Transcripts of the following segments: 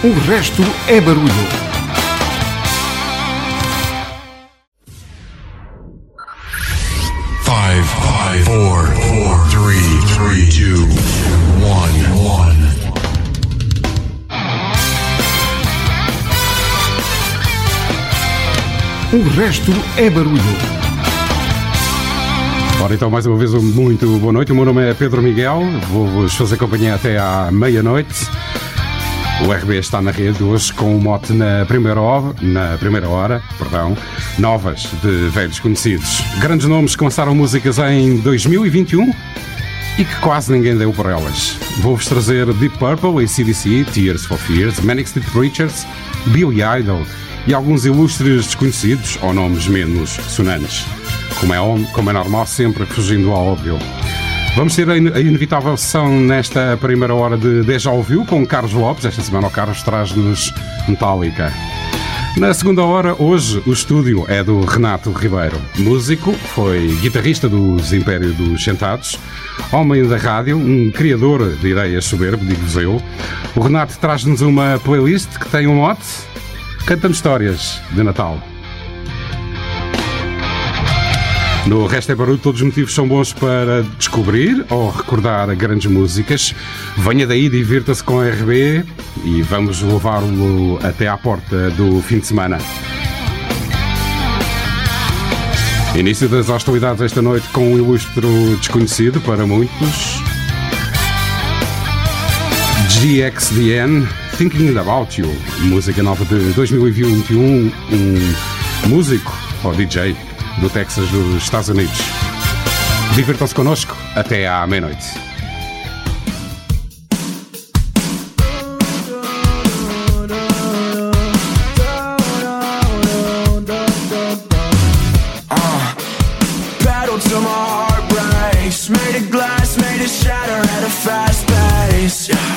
O resto é barulho. Five, five, four, four, three, three, two, one, one. O resto é barulho. Ora, então, mais uma vez, muito boa noite. O meu nome é Pedro Miguel. Vou-vos fazer companhia até à meia-noite. O RB está na rede hoje com o mote na primeira hora, na primeira hora, perdão, novas de velhos conhecidos. Grandes nomes que lançaram músicas em 2021 e que quase ninguém deu por elas. Vou-vos trazer Deep Purple, ACDC, Tears for Fears, Manic Street Preachers, Billy Idol e alguns ilustres desconhecidos ou nomes menos sonantes. Como é, como é normal, sempre fugindo ao óbvio. Vamos ter a inevitável sessão nesta primeira hora de Deja Ouviu com Carlos Lopes. Esta semana o Carlos traz-nos Metallica. Na segunda hora, hoje, o estúdio é do Renato Ribeiro. Músico, foi guitarrista dos Império dos Sentados, homem da rádio, um criador de ideias soberbo, digo-vos eu. O Renato traz-nos uma playlist que tem um mote. Cantando histórias de Natal. No Resto é Barulho, todos os motivos são bons para descobrir ou recordar grandes músicas. Venha daí, divirta-se com a RB e vamos levá-lo até à porta do fim de semana. Início das hostilidades esta noite com um ilustre desconhecido para muitos. GXDN, Thinking About You, música nova de 2021, um músico ou DJ do Texas dos Estados Unidos. Divirtam-se connosco até à meia-noite. Made of glass, made shatter at a fast pace. Yeah.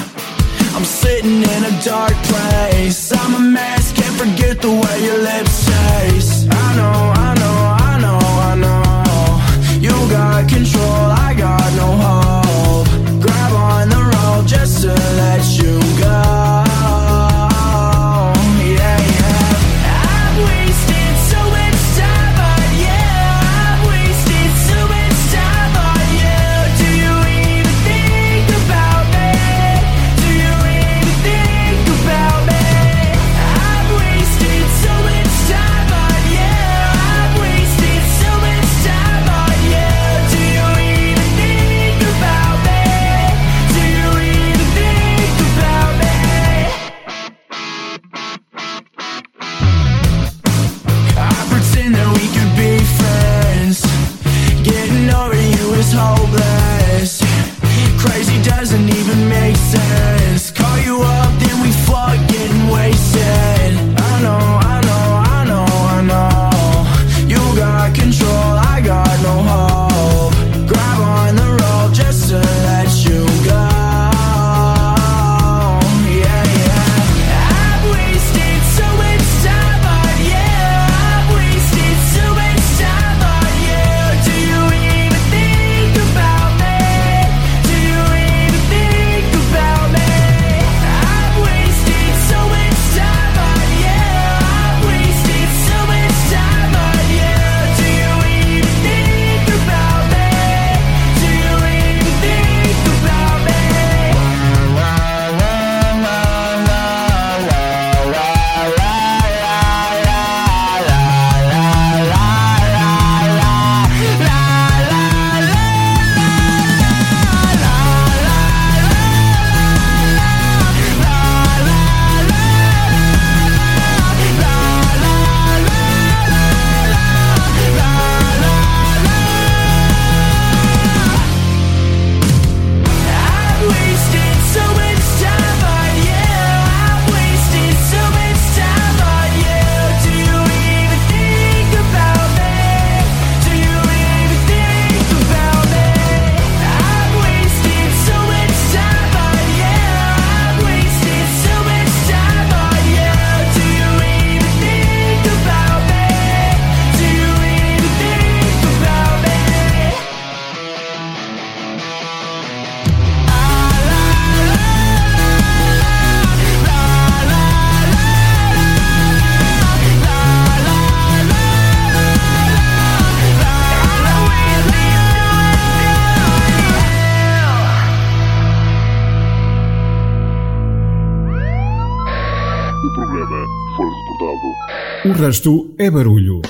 Resto é barulho.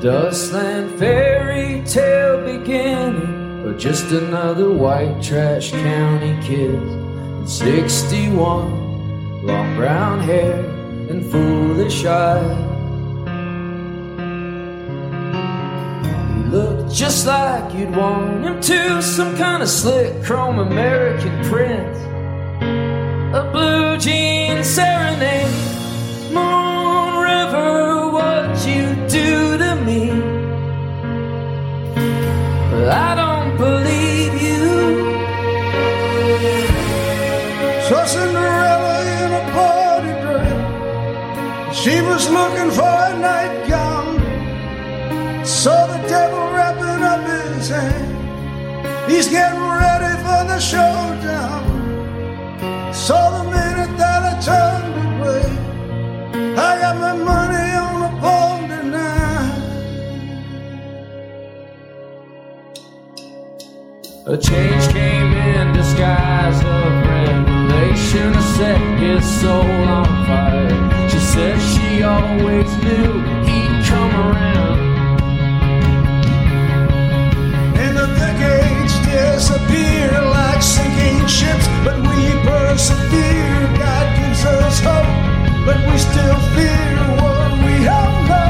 Dustland tale just another white trash county kid. 61, long brown hair and foolish eyes. He looked just like you'd want him to, some kind of slick chrome American prince. A blue jean serenade, Moon River, what you do to me. I don't Cinderella in a party dress. She was looking for a nightgown. Saw the devil wrapping up his hand. He's getting ready for the showdown. Saw the minute that I turned away. I got my money on a pole tonight. A change came in disguise of revelation. A set his soul on fire. She said she always knew he'd come around. And the decades disappear like sinking ships, but we persevere. God gives us hope, but we still fear what we don't know.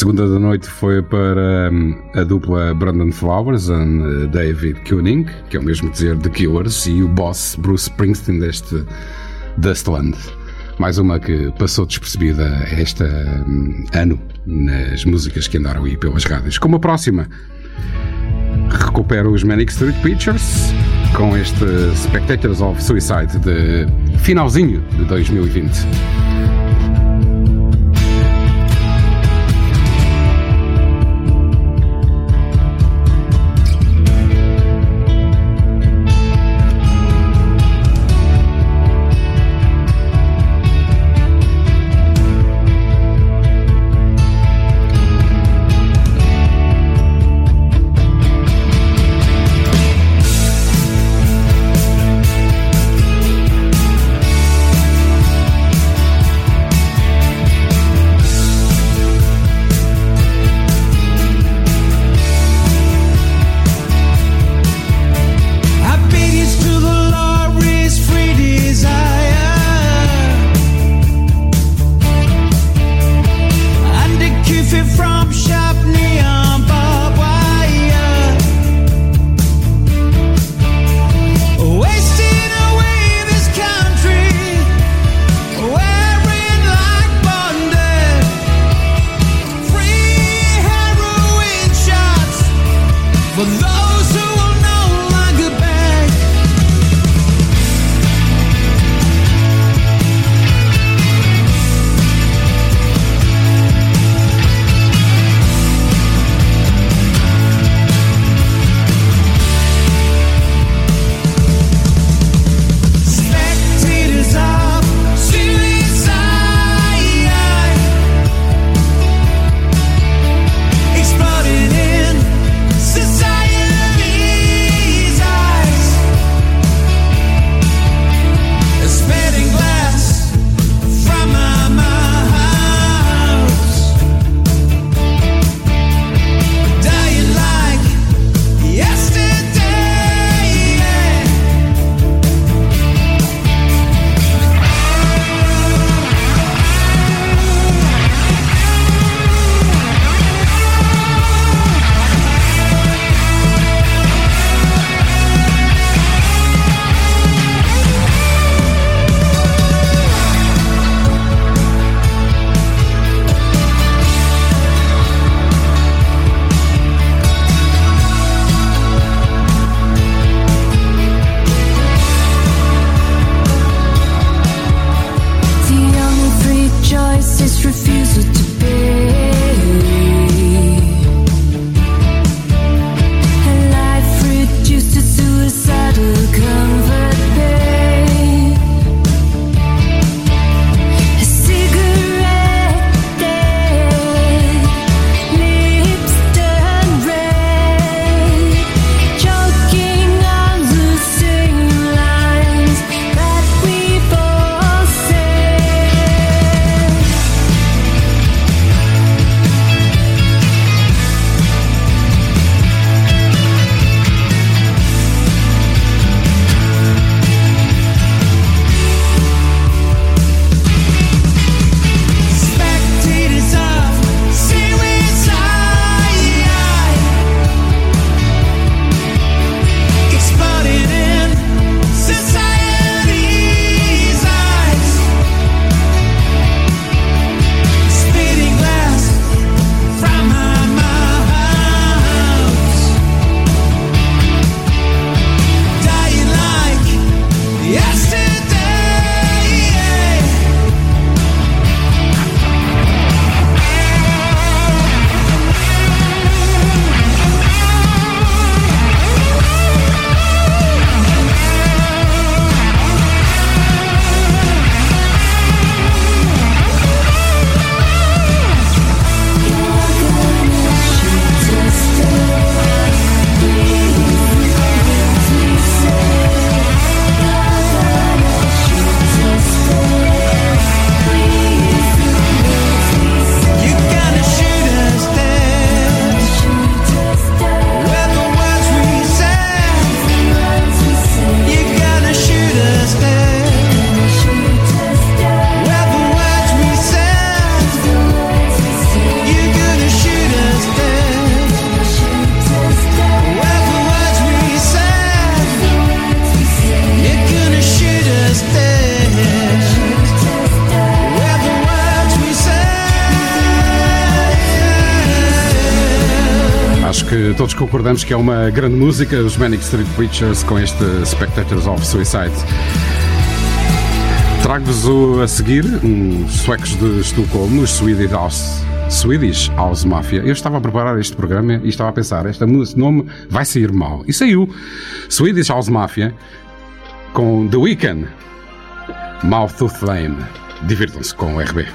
Segunda da noite foi para hum, a dupla Brandon Flowers e uh, David Koenig, que é o mesmo dizer The Killers, e o boss Bruce Springsteen deste Dustland. Mais uma que passou despercebida este hum, ano nas músicas que andaram aí pelas rádios. Como a próxima, recupero os Manic Street Pictures com este Spectators of Suicide de finalzinho de 2020. que todos concordamos que é uma grande música, os Manic Street Preachers com este Spectators of Suicide. Trago-vos a seguir uns suecos de Estocolmo, os Swedish House. Swedish House Mafia. Eu estava a preparar este programa e estava a pensar, este nome vai sair mal. E saiu. Swedish House Mafia com The Weeknd. Mouth to Flame. Divirtam-se com o RB.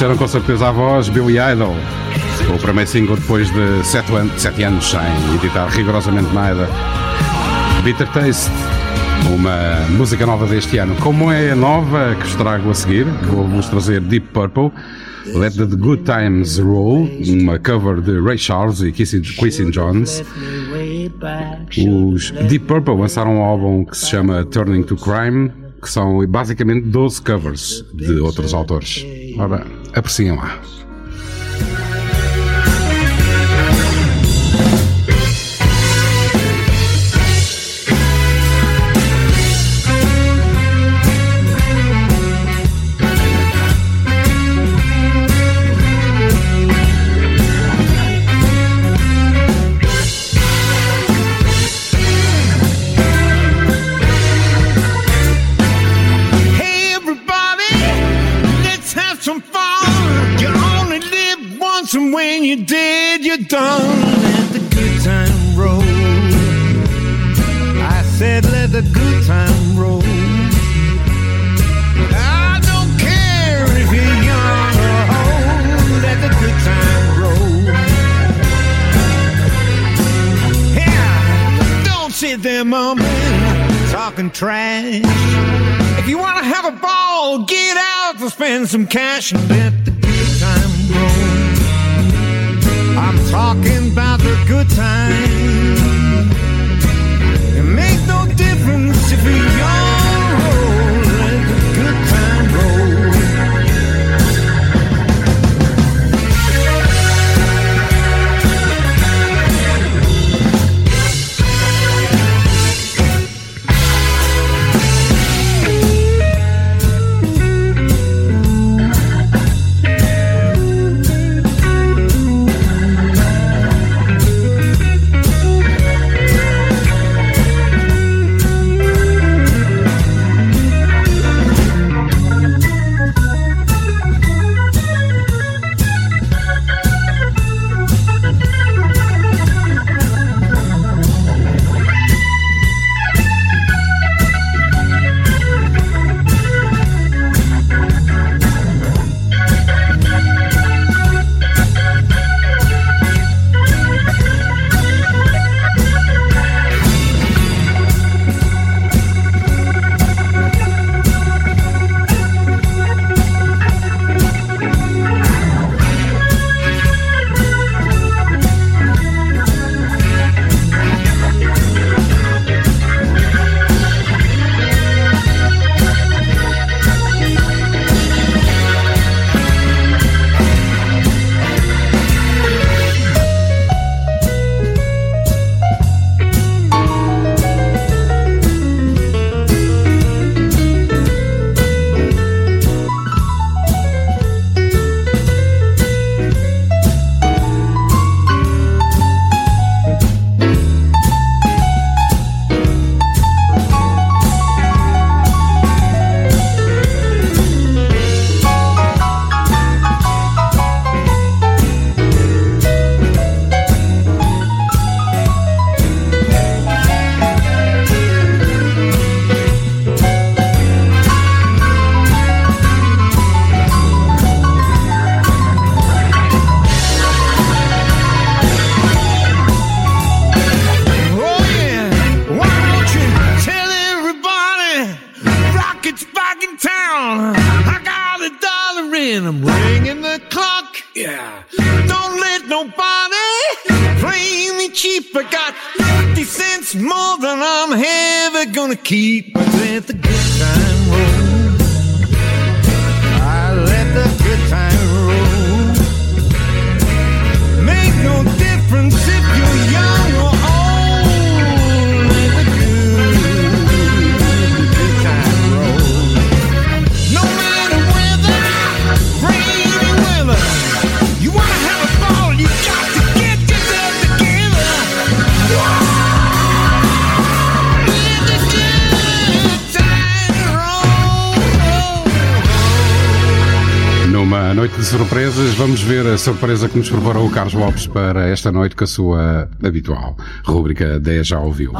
Reconheceram com certeza a voz Billy Idol. O primeiro single depois de sete, an sete anos sem editar rigorosamente nada. Bitter Taste, uma música nova deste ano. Como é nova que vos trago a seguir, vou-vos trazer Deep Purple. Let the Good Times Roll, uma cover de Ray Charles e Quincy Jones. Os Deep Purple lançaram um álbum que se chama Turning to Crime, que são basicamente 12 covers de outros autores. Ora, apreciem lá. Talking trash. If you wanna have a ball, get out to spend some cash and let the good time roll. I'm talking about the good time. It makes no difference if you're young surpresa que nos preparou o Carlos Lopes para esta noite com a sua habitual rúbrica 10 já ouviu.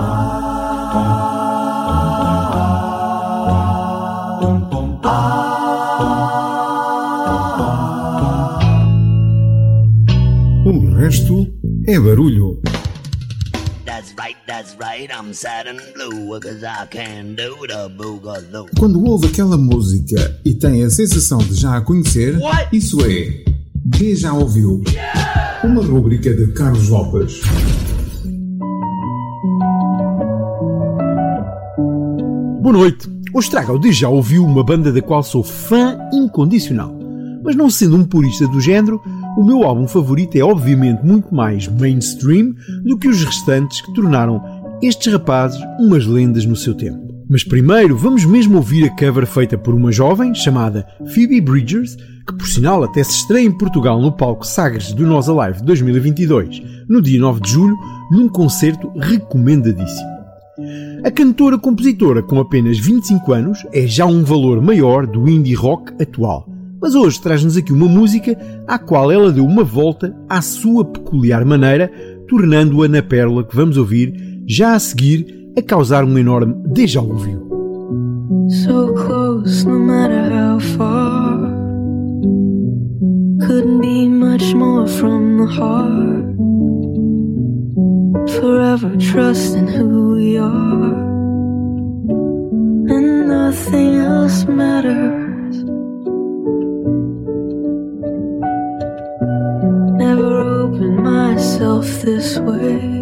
O resto é barulho. Quando ouve aquela música e tem a sensação de já a conhecer, What? isso é Déjà Ouviu. Uma rúbrica de Carlos Lopes. Boa noite. Hoje trago de já ouviu uma banda da qual sou fã incondicional. Mas não sendo um purista do género, o meu álbum favorito é obviamente muito mais mainstream do que os restantes que tornaram estes rapazes umas lendas no seu tempo. Mas primeiro vamos mesmo ouvir a cover feita por uma jovem chamada Phoebe Bridgers, que por sinal até se estreia em Portugal no palco Sagres do Nós Alive 2022, no dia 9 de julho, num concerto recomendadíssimo. A cantora-compositora, com apenas 25 anos, é já um valor maior do indie rock atual. Mas hoje traz-nos aqui uma música à qual ela deu uma volta à sua peculiar maneira, tornando-a na pérola que vamos ouvir já a seguir a causar um enorme déjà vu. So close, no matter how far. Couldn't be much more from the heart. Forever trusting who we are. And nothing else matters. Never opened myself this way.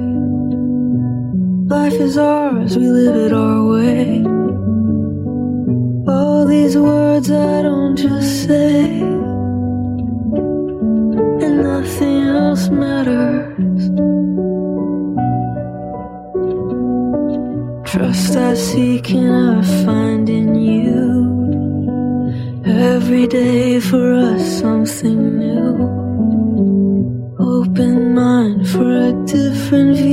Life is ours, we live it our way. All these words I don't just say, and nothing else matters. Trust I seek and I find in you. Every day for us something new. Open mind for a different view.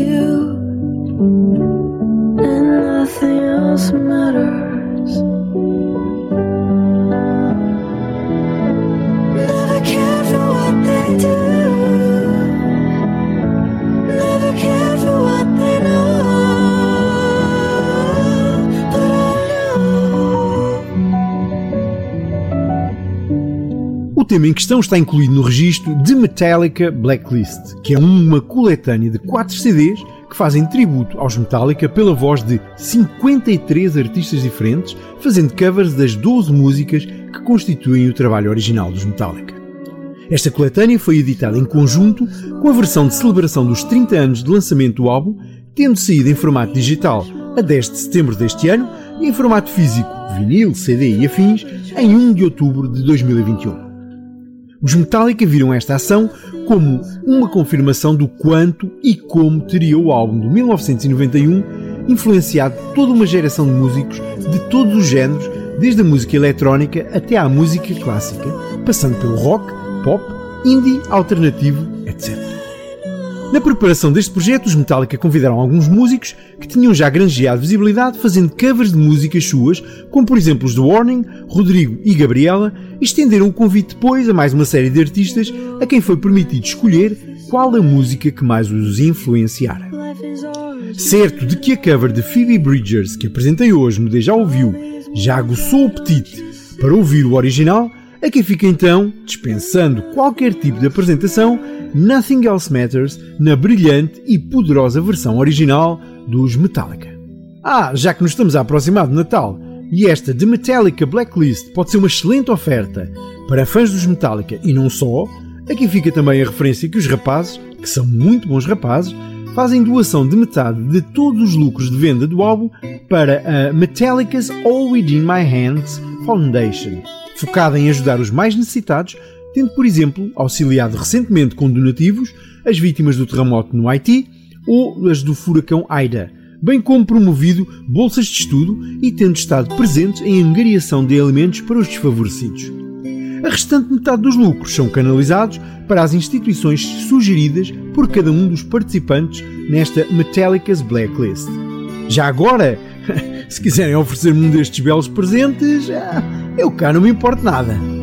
Tema em questão está incluído no registro de Metallica Blacklist, que é uma coletânea de 4 CDs que fazem tributo aos Metallica pela voz de 53 artistas diferentes, fazendo covers das 12 músicas que constituem o trabalho original dos Metallica. Esta coletânea foi editada em conjunto com a versão de celebração dos 30 anos de lançamento do álbum, tendo saído em formato digital a 10 de setembro deste ano e em formato físico, vinil, CD e afins, em 1 de outubro de 2021. Os Metallica viram esta ação como uma confirmação do quanto e como teria o álbum de 1991 influenciado toda uma geração de músicos de todos os géneros, desde a música eletrónica até à música clássica, passando pelo rock, pop, indie, alternativo, etc. Na preparação deste projeto, os Metallica convidaram alguns músicos que tinham já granjeado visibilidade fazendo covers de músicas suas, como por exemplo os The Warning, Rodrigo e Gabriela, e estenderam o convite depois a mais uma série de artistas a quem foi permitido escolher qual a música que mais os influenciara. Certo de que a cover de Phoebe Bridgers que apresentei hoje no Deja Ouviu já aguçou o apetite para ouvir o original, a quem fica então, dispensando qualquer tipo de apresentação, Nothing Else Matters na brilhante e poderosa versão original dos Metallica. Ah, já que nos estamos a aproximar do Natal, e esta The Metallica Blacklist pode ser uma excelente oferta para fãs dos Metallica e não só, aqui fica também a referência que os rapazes, que são muito bons rapazes, fazem doação de metade de todos os lucros de venda do álbum para a Metallica's All Within My Hands Foundation, focada em ajudar os mais necessitados, tendo, por exemplo, auxiliado recentemente com donativos as vítimas do terremoto no Haiti ou as do furacão Aida, bem como promovido bolsas de estudo e tendo estado presentes em angariação de alimentos para os desfavorecidos. A restante metade dos lucros são canalizados para as instituições sugeridas por cada um dos participantes nesta Metallica's Blacklist. Já agora, se quiserem oferecer-me um destes belos presentes, ah, eu cá não me importo nada.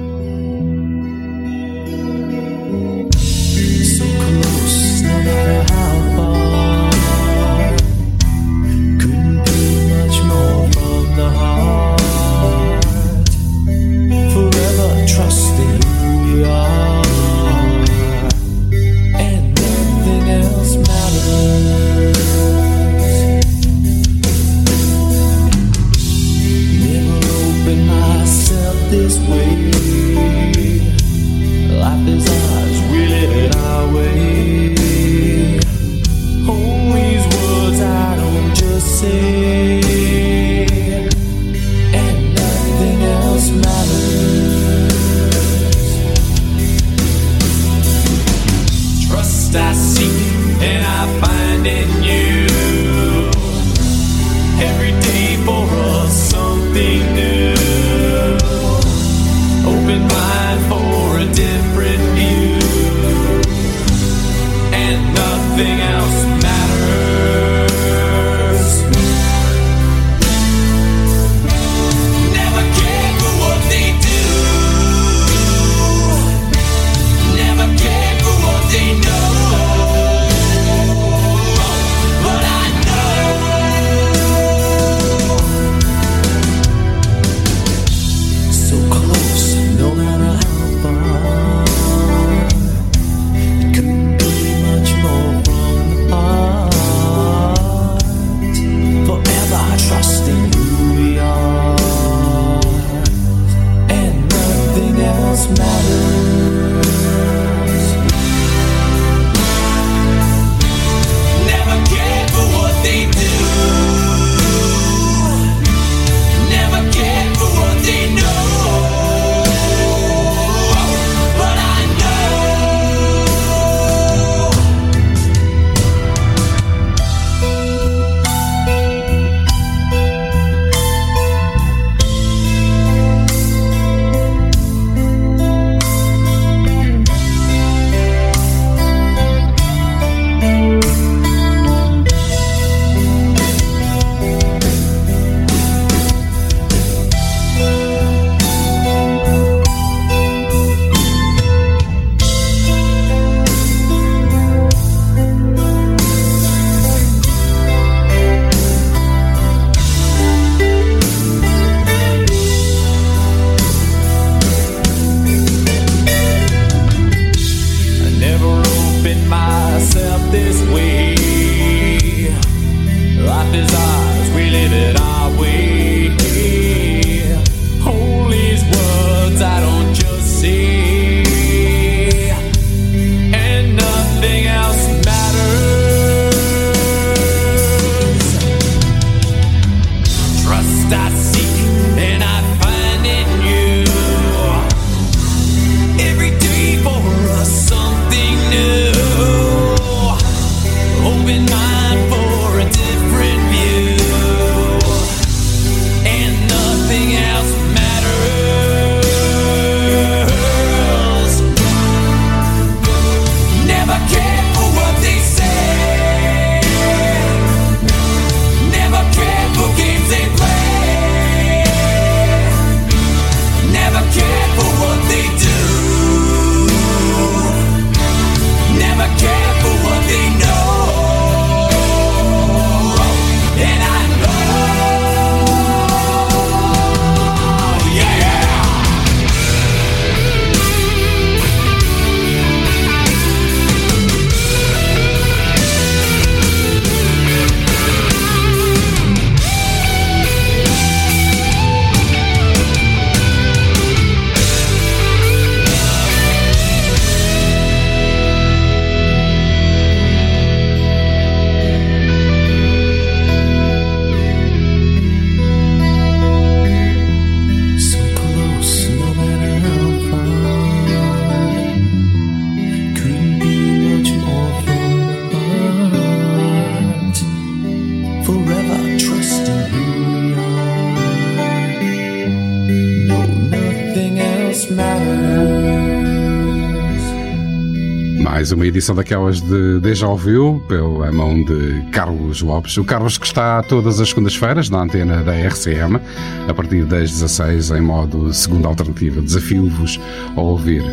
uma edição daquelas de Deja Ouviu, pela mão de Carlos Lopes. O Carlos que está todas as segundas-feiras na antena da RCM, a partir das 16 em modo segunda alternativa. Desafio-vos a ouvir.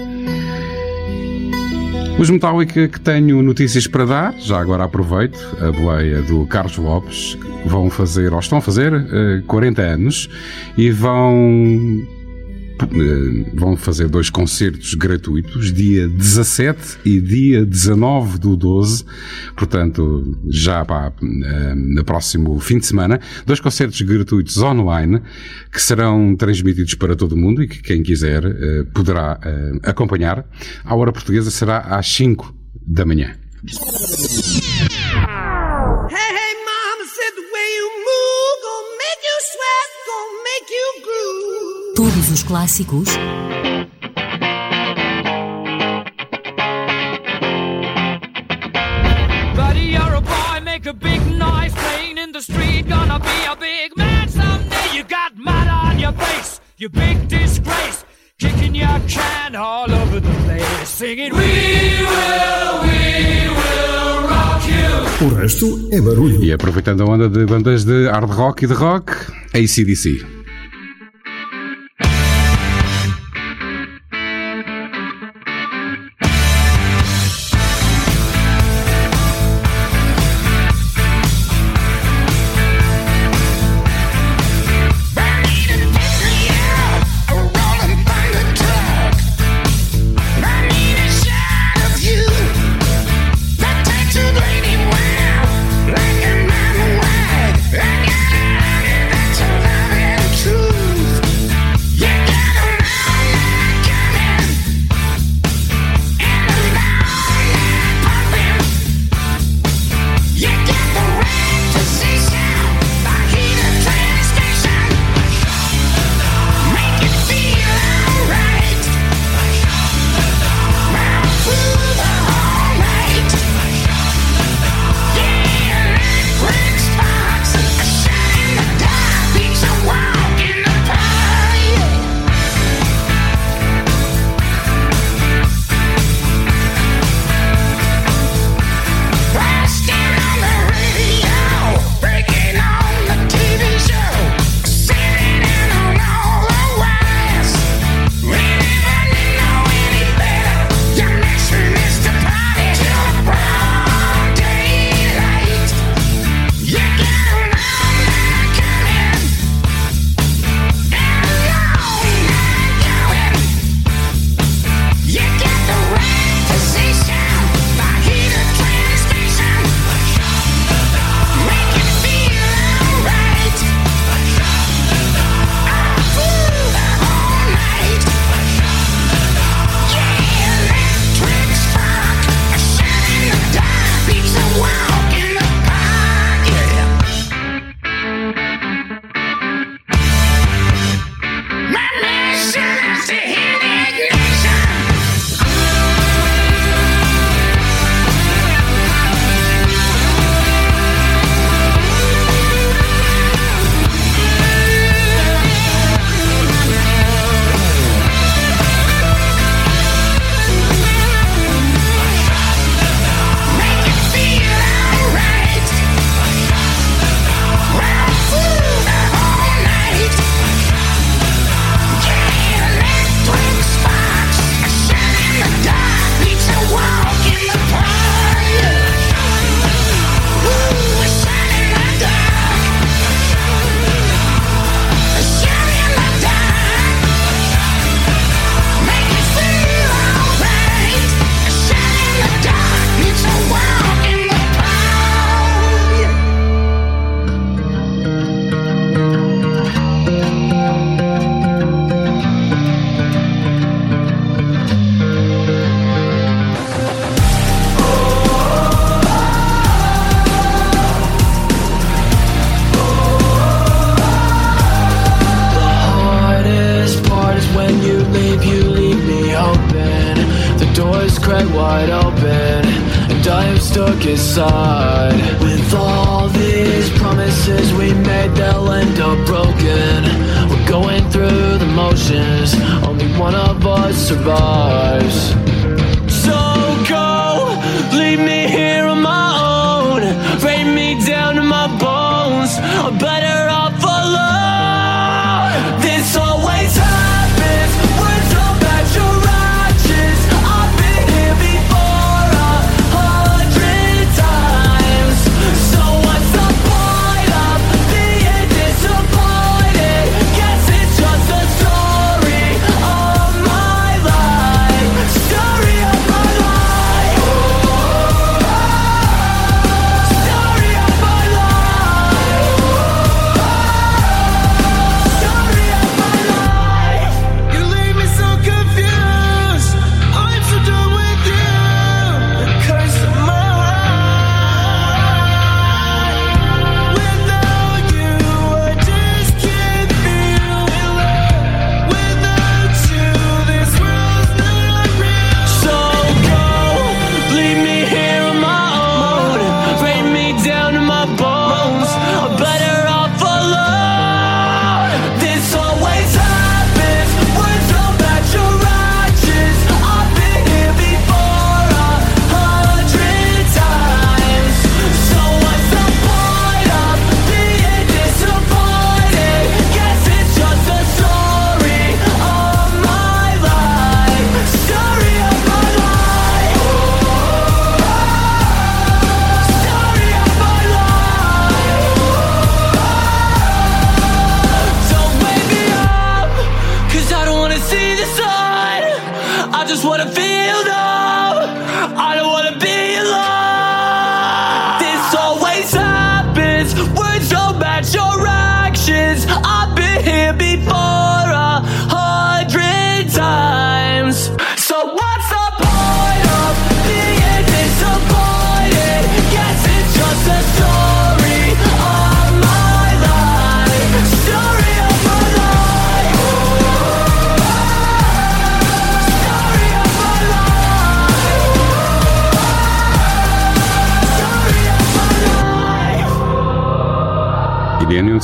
Os Metallica que tenho notícias para dar, já agora aproveito, a boleia do Carlos Lopes, vão fazer, ou estão a fazer, eh, 40 anos e vão eh, vão fazer dois concertos gratuitos, dia 17 e dia 19 do 12, portanto, já para eh, no próximo fim de semana, dois concertos gratuitos online que serão transmitidos para todo o mundo e que quem quiser eh, poderá acompanhar. A hora portuguesa será às 5 da manhã. Big man someday. You got mud on your face, you big disgrace. Kicking your can all over the place, singing, We will, we will rock you. O resto é barulho. E aproveitando a onda de bandas de hard rock e de rock, ACDC.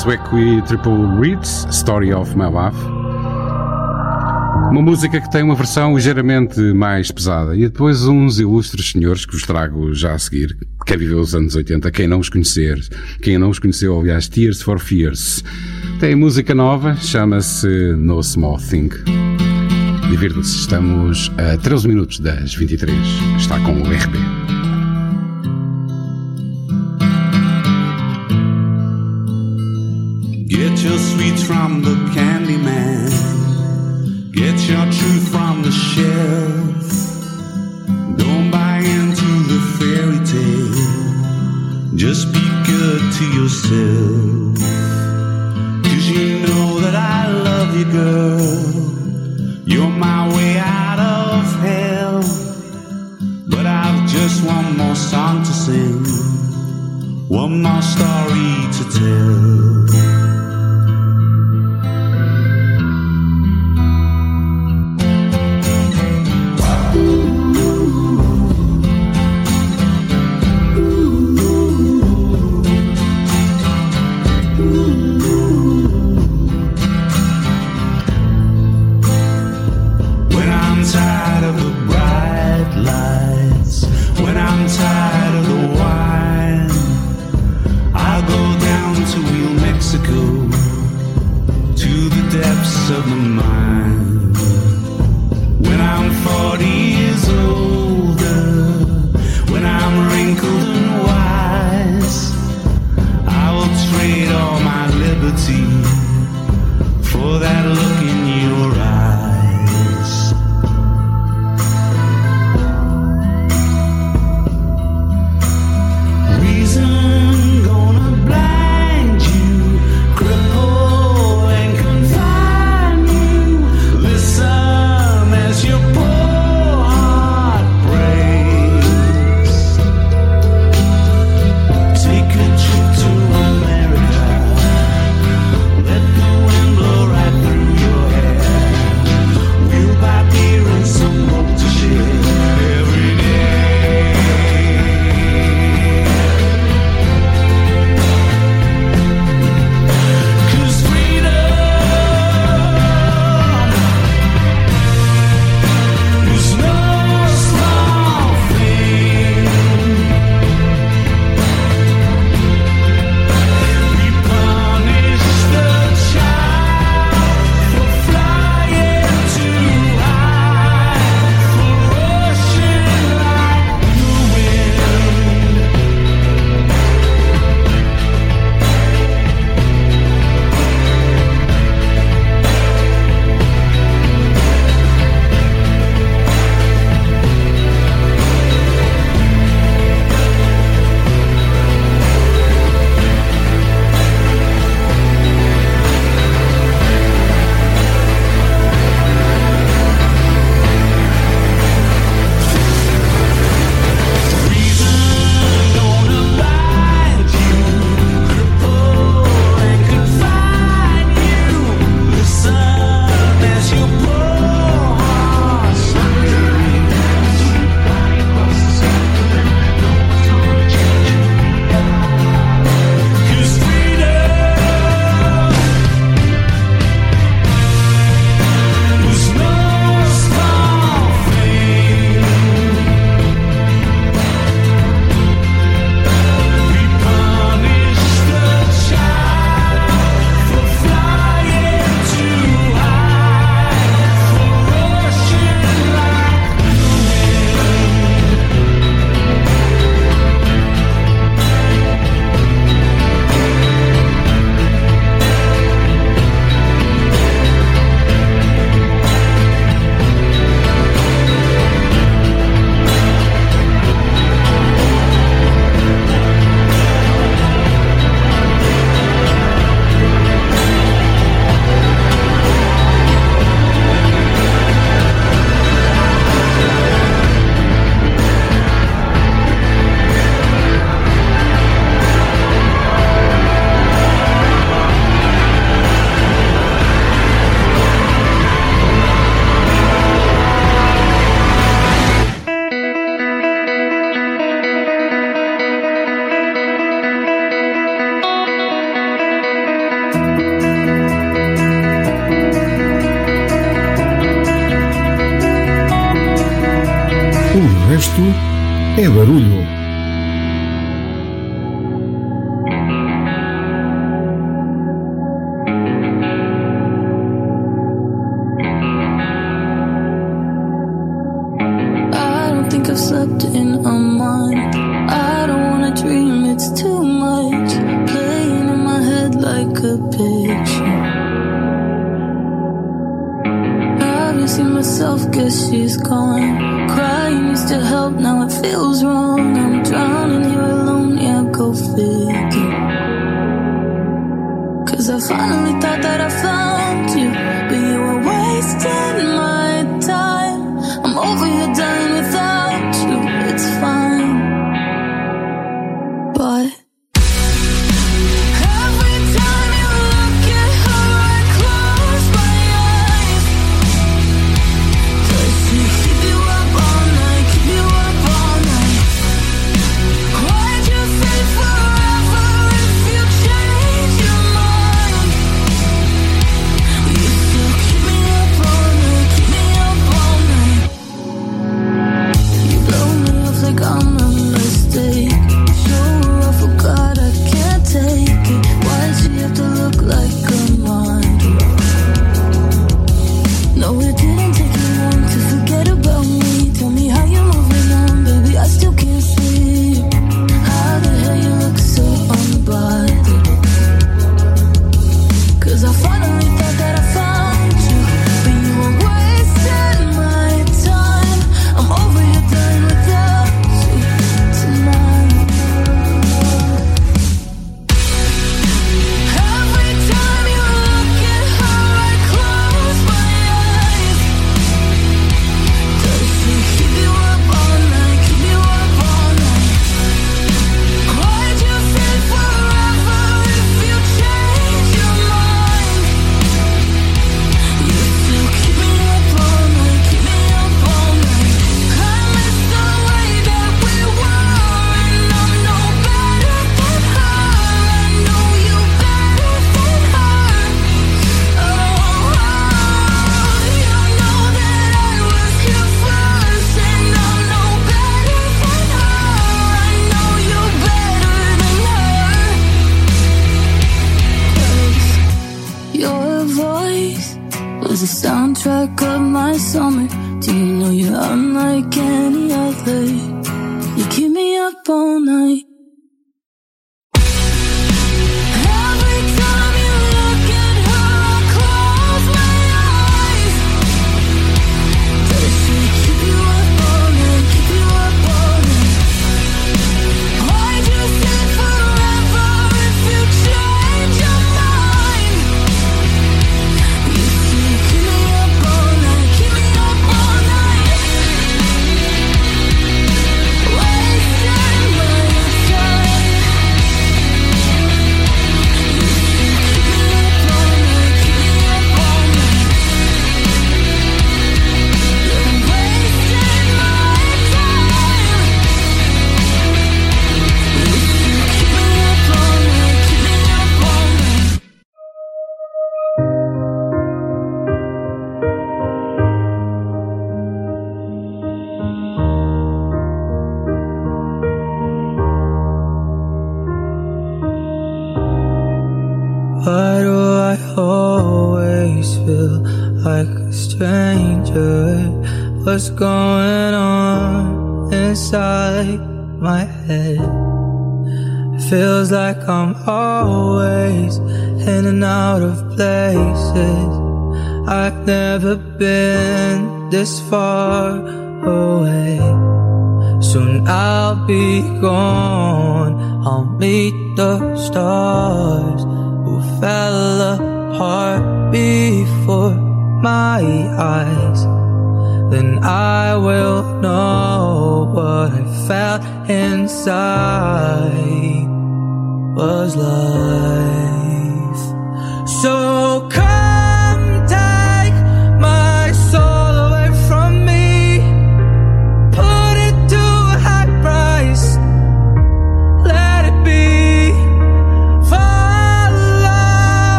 Sueco e Triple Reeds, Story of My Life. Uma música que tem uma versão ligeiramente mais pesada e depois uns ilustres senhores que vos trago já a seguir. Quem viveu os anos 80, quem não os conhecer, quem não os conheceu, aliás, Tears for Fears. Tem música nova, chama-se No Small Thing. Divirtam-se, estamos a 13 minutos das 23. Está com o RB. From the candy man. Get your truth from the shelf. Don't buy into the fairy tale. Just be good to yourself. Cause you know that I love you, girl. You're my way out of hell. But I've just one more song to sing. One more story to tell.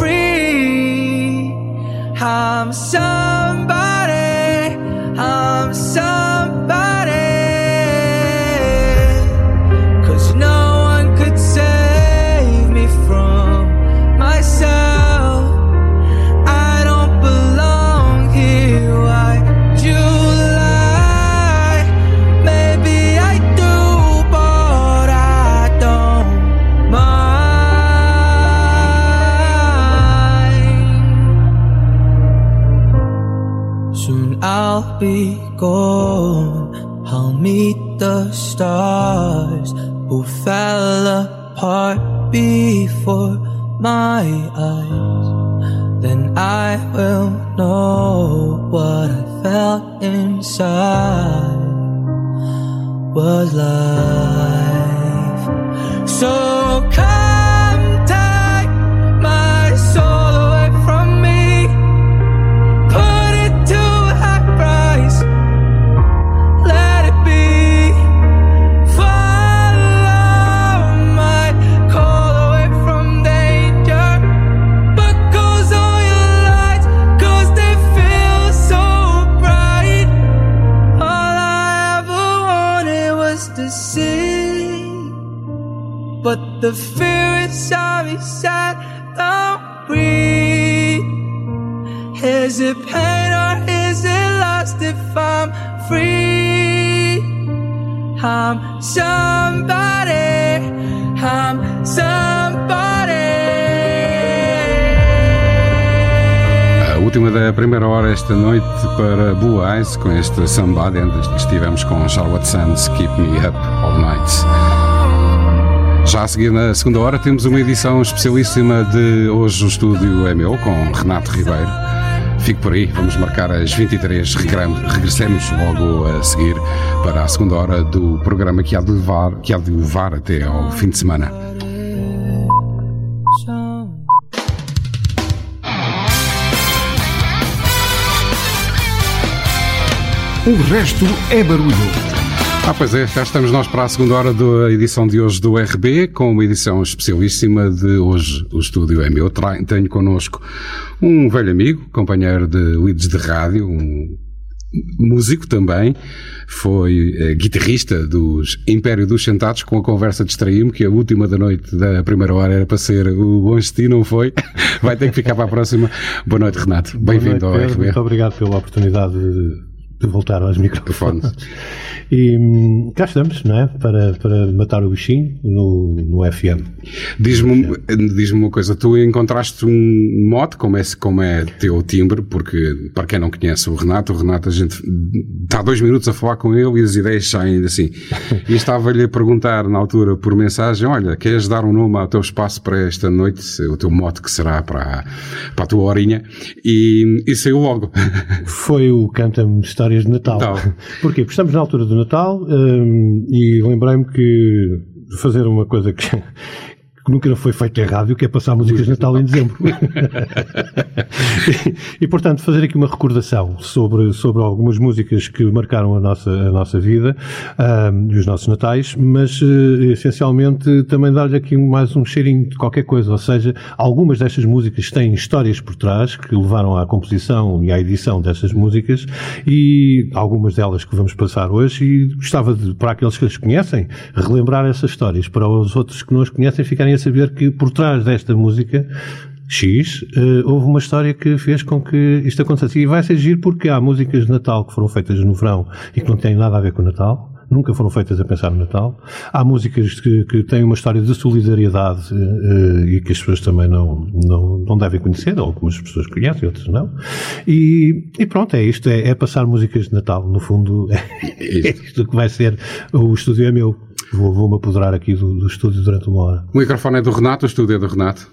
Free? I'm somebody, stars who fell apart before my eyes. Then I will know what I felt inside was life. So the fear inside me said, don't breathe. Is it pain or is it lost if I'm free? I'm somebody, I'm somebody. Última da primeira hora esta noite para Blue Eyes com este Somebody. Antes estivemos com Charlotte Sands, Keep Me Up All Night. Já a seguir, na segunda hora, temos uma edição especialíssima de Hoje o Estúdio é Meu, com Renato Ribeiro. Fique por aí, vamos marcar às 23, regram- regressemos logo a seguir para a segunda hora do programa que há de levar, que há de levar até ao fim de semana. O resto é barulho. Ah, pois é, cá estamos nós para a segunda hora da edição de hoje do RB, com uma edição especialíssima de hoje. O estúdio é meu. Tenho connosco um velho amigo, companheiro de leads de rádio, um músico também, foi eh, guitarrista dos Império dos Sentados, com a conversa distraí-me, que a última da noite da primeira hora era para ser o Bom Esti, não foi? Vai ter que ficar para a próxima. Boa noite, Renato. Bem-vindo ao Pedro. RB. Muito obrigado pela oportunidade de, de voltar aos microfones. E hum, cá estamos, não é? Para, para matar o bichinho no, no FM. Diz-me diz uma coisa, tu encontraste um mote, como é, como é teu timbre, porque para quem não conhece o Renato, o Renato a gente está dois minutos a falar com ele e as ideias saem assim. E estava-lhe a perguntar na altura por mensagem, olha, queres dar um nome ao teu espaço para esta noite, o teu mote que será para, para a tua horinha, e, e saiu logo. Foi o Canta-me Histórias de Natal. Porquê? Porque estamos na altura do Natal hum, e lembrei-me que fazer uma coisa que, que nunca foi feita em rádio, que é passar músicas de Natal em dezembro. e, portanto, fazer aqui uma recordação sobre, sobre algumas músicas que marcaram a nossa, a nossa vida hum, e os nossos natais, mas eh, essencialmente também dar-lhe aqui mais um cheirinho de qualquer coisa, ou seja, algumas destas músicas têm histórias por trás que levaram à composição e à edição destas músicas e algumas delas que vamos passar hoje e gostava de, para aqueles que as conhecem, relembrar essas histórias, para os outros que não as conhecem ficarem a saber que por trás desta música X, eh, houve uma história que fez com que isto acontecesse. E vai ser giro porque há músicas de Natal que foram feitas no verão e que não têm nada a ver com o Natal. Nunca foram feitas a pensar no Natal. Há músicas que, que têm uma história de solidariedade eh, e que as pessoas também não, não, não devem conhecer, ou algumas pessoas conhecem, outras não. E, e pronto, é isto, é, é passar músicas de Natal. No fundo, é isto que vai ser. O estúdio é meu. Vou- Vou-me apoderar aqui do, do estúdio durante uma hora. O microfone é do Renato, o estúdio é do Renato.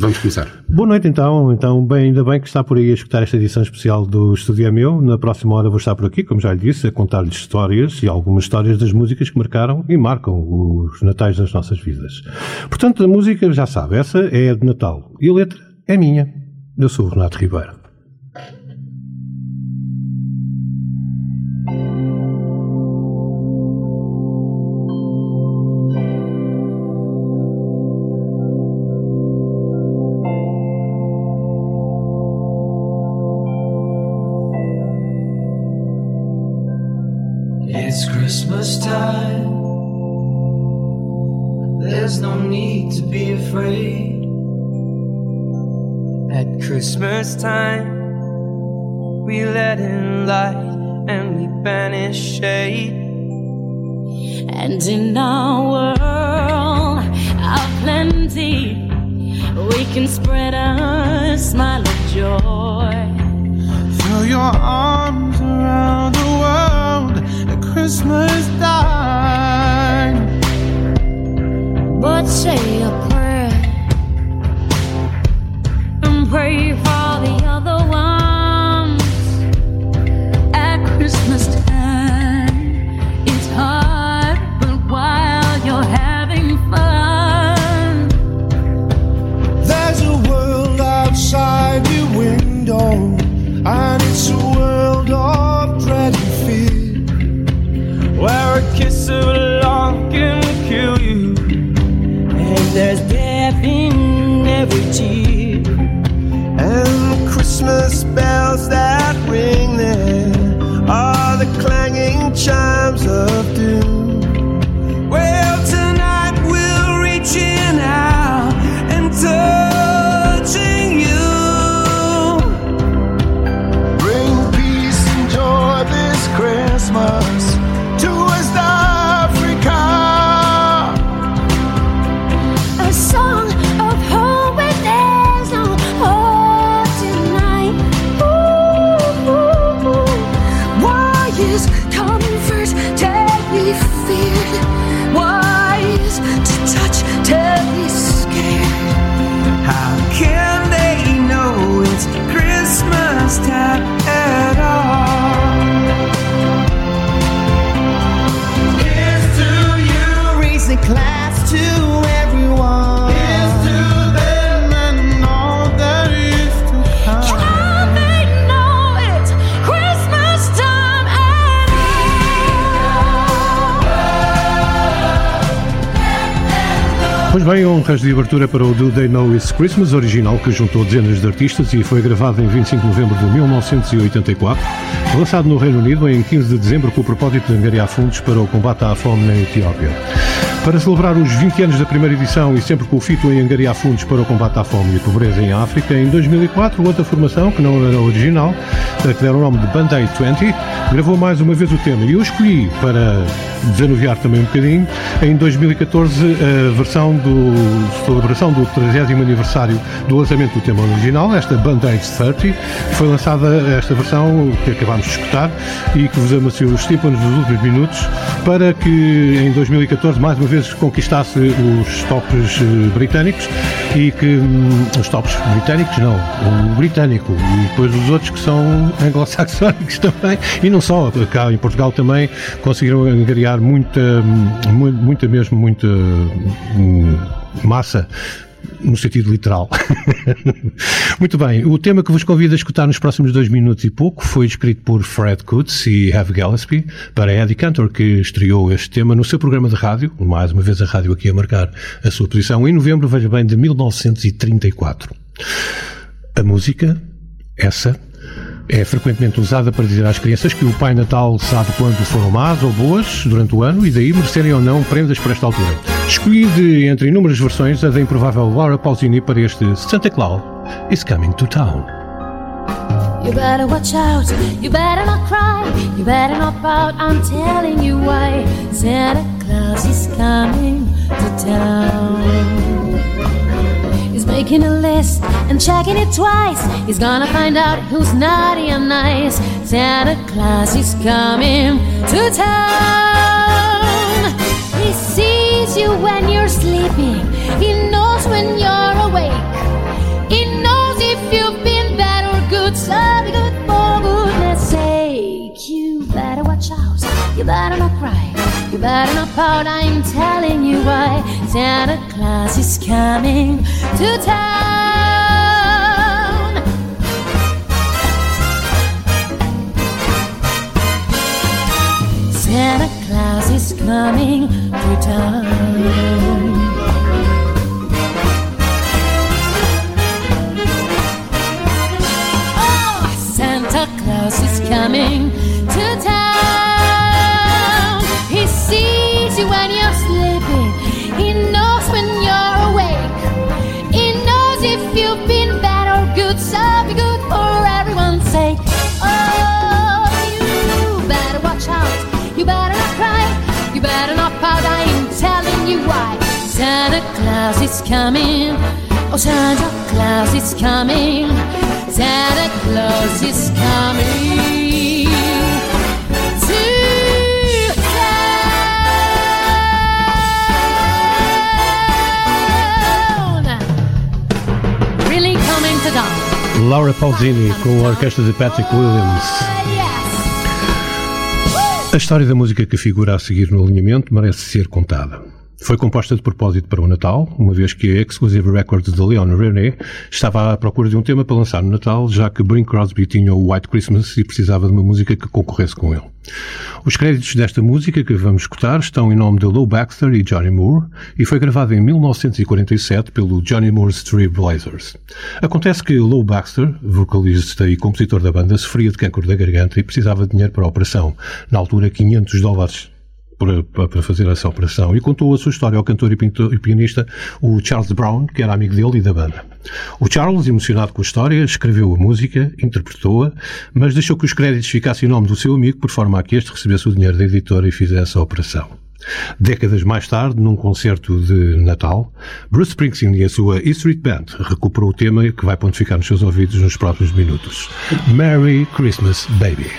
Vamos começar. Boa noite então, então bem, ainda bem que está por aí a escutar esta edição especial do Estúdio é Meu. Na próxima hora vou estar por aqui, como já lhe disse, a contar-lhes histórias e algumas histórias das músicas que marcaram e marcam os natais das nossas vidas. Portanto, a música, já sabe, essa é a de Natal e a letra é minha. Eu sou o Renato Ribeiro. Pois bem, honras de abertura para o Do They Know It's Christmas, original que juntou dezenas de artistas e foi gravado em 25 de novembro de 1984, lançado no Reino Unido em 15 de dezembro com o propósito de angariar fundos para o combate à fome na Etiópia. Para celebrar os 20 anos da primeira edição e sempre com o fito em angariar fundos para o combate à fome e pobreza em África, em 2004, outra formação, que não era original, que deram o nome de Band-Aid 20, gravou mais uma vez o tema. E eu escolhi, para desanuviar também um bocadinho, em 2014, a versão do celebração do 30 aniversário do lançamento do tema original, esta Band-Aid 30, foi lançada esta versão que acabámos de escutar e que vos amaciou os tímpanos nos últimos minutos, para que em 2014 mais uma vez conquistasse os tops eh, britânicos e que hum, os tops britânicos não, o britânico e depois os outros que são anglo-saxónicos também e não só, cá em Portugal também conseguiram angariar muita, hum, mu- muita mesmo, muita hum, massa no sentido literal. Muito bem, o tema que vos convido a escutar nos próximos dois minutos e pouco foi escrito por Fred Coots e Hev Gillespie para Eddie Cantor, que estreou este tema no seu programa de rádio, mais uma vez a rádio aqui a marcar a sua posição, em novembro, veja bem, de 1934. A música, essa, é frequentemente usada para dizer às crianças que o Pai Natal sabe quando foram más ou boas durante o ano e daí merecerem ou não prendas por esta altura. Escolhi de, entre inúmeras versões, a da improvável Laura Pausini para este Santa Claus is Coming to Town. You better watch out, you better not cry, you better not pout, I'm telling you why. Santa Claus is coming to town. Making a list and checking it twice. He's gonna find out who's naughty and nice. Santa Claus is coming to town. He sees you when you're sleeping, he knows when you're awake. He knows if you've been bad or good, so be good for goodness sake. You better watch out, you better not cry, you better not pout. I'm telling you why Santa Claus is coming to town. Santa Claus is coming to town. Oh, Santa Claus is coming Santa Claus is coming. Oh, Santa Claus is coming. Santa Claus is coming. To town. Really coming to town. Laura Pausini com a orquestra de Patrick Williams. A história da música que figura a seguir no alinhamento merece ser contada. Foi composta de propósito para o Natal, uma vez que a Exclusive Records de Leon René estava à procura de um tema para lançar no Natal, já que Bing Crosby tinha o White Christmas e precisava de uma música que concorresse com ele. Os créditos desta música que vamos escutar estão em nome de Lou Baxter e Johnny Moore e foi gravada em 1947 pelo Johnny Moore's Three Blazers. Acontece que Lou Baxter, vocalista e compositor da banda, sofria de câncer da garganta e precisava de dinheiro para a operação, na altura 500 dólares para, para- fazer essa operação e contou a sua história ao cantor e, pintor, e pianista o Charles Brown, que era amigo dele e da banda. O Charles, emocionado com a história, escreveu a música, interpretou-a, mas deixou que os créditos ficassem em nome do seu amigo, por forma a que este recebesse o dinheiro da editora e fizesse a operação. Décadas mais tarde, num concerto de Natal, Bruce Springsteen e a sua E Street Band recuperou o tema que vai pontificar nos seus ouvidos nos próximos minutos. Merry Christmas, Baby.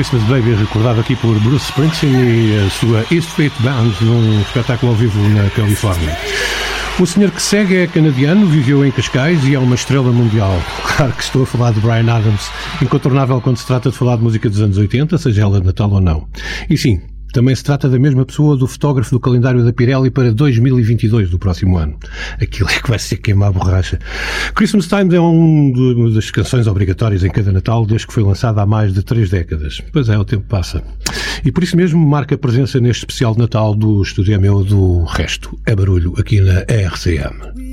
Christmas Baby, recordado aqui por Bruce Springsteen e a sua East Street Band num espetáculo ao vivo na Califórnia. O senhor que segue é canadiano, viveu em Cascais e é uma estrela mundial. Claro que estou a falar de Brian Adams, incontornável quando se trata de falar de música dos anos 80, seja ela Natal ou não. E sim, também se trata da mesma pessoa do fotógrafo do calendário da Pirelli para 2022 do próximo ano. Aquilo é que vai ser queimar a borracha. Christmas Time é um uma das canções obrigatórias em cada Natal desde que foi lançada há mais de três décadas. Pois é, o tempo passa. E por isso mesmo marca a presença neste especial de Natal do Estúdio Meu do Resto é Barulho aqui na RCM.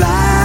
right.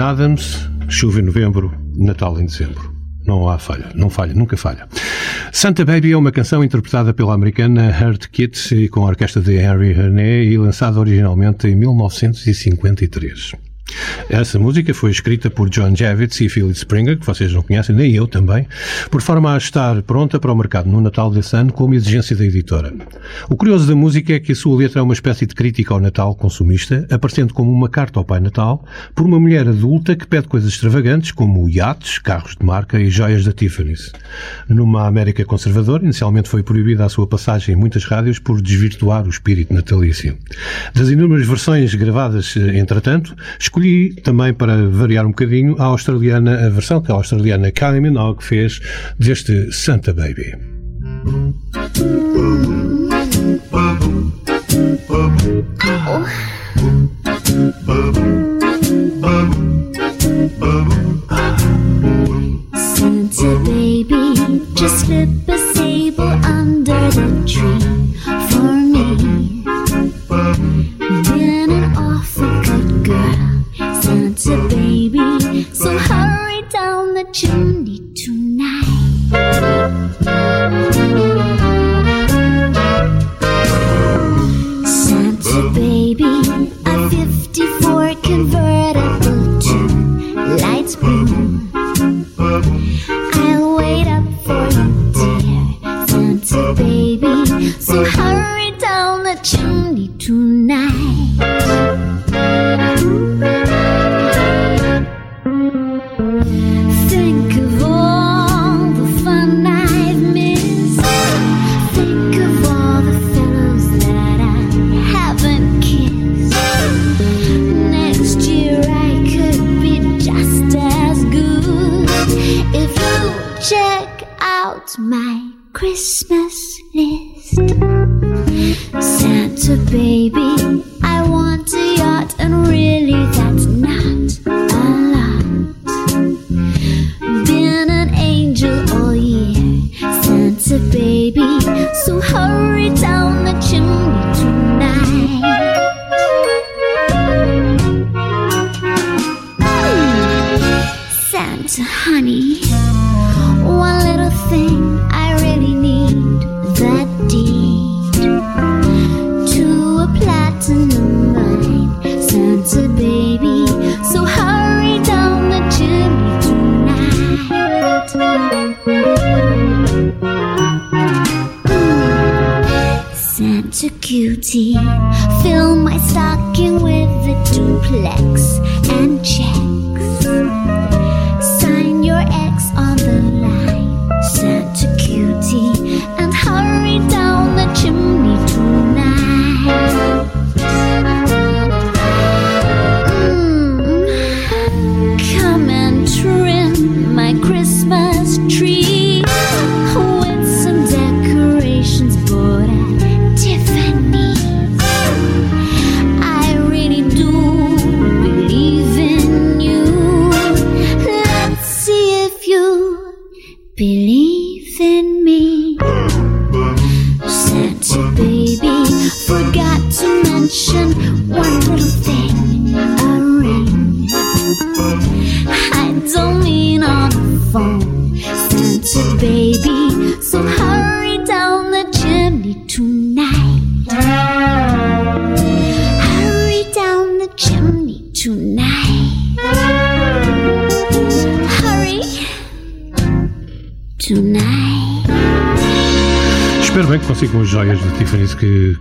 Brian Adams, chuva em novembro, Natal em dezembro. Não há falha, não falha, nunca falha. Santa Baby é uma canção interpretada pela americana Heart Kit e com a orquestra de Henry René e lançada originalmente em 1953. Essa música foi escrita por John Javits e Philip Springer, que vocês não conhecem, nem eu também, por forma a estar pronta para o mercado no Natal desse ano, como exigência da editora. O curioso da música é que a sua letra é uma espécie de crítica ao Natal consumista, aparecendo como uma carta ao Pai Natal, por uma mulher adulta que pede coisas extravagantes, como iates, carros de marca e joias da Tiffany's. Numa América conservadora, inicialmente foi proibida a sua passagem em muitas rádios por desvirtuar o espírito natalício. Das inúmeras versões gravadas, eh, entretanto, escolhi também para variar um bocadinho a australiana, a versão que a australiana Kylie Minogue fez deste Santa Baby. Santa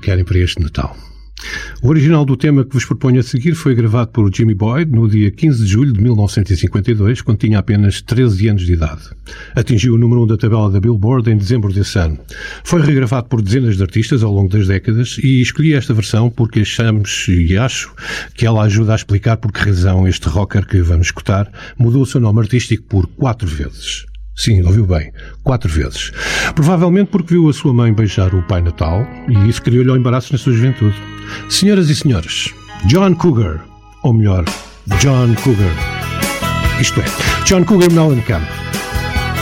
querem para este Natal. O original do tema que vos proponho a seguir foi gravado por Jimmy Boyd no dia 15 de julho de 1952, quando tinha apenas 13 anos de idade. Atingiu o número 1 da tabela da Billboard em dezembro desse ano. Foi regravado por dezenas de artistas ao longo das décadas e escolhi esta versão porque achamos e acho que ela ajuda a explicar por que razão este rocker que vamos escutar mudou o seu nome artístico por quatro vezes. Sim, ouviu bem. Quatro vezes. Provavelmente porque viu a sua mãe beijar o Pai Natal e isso criou-lhe ao embaraço na sua juventude. Senhoras e senhores, John Cougar, ou melhor, John Cougar. Isto é, John Cougar Mellencamp.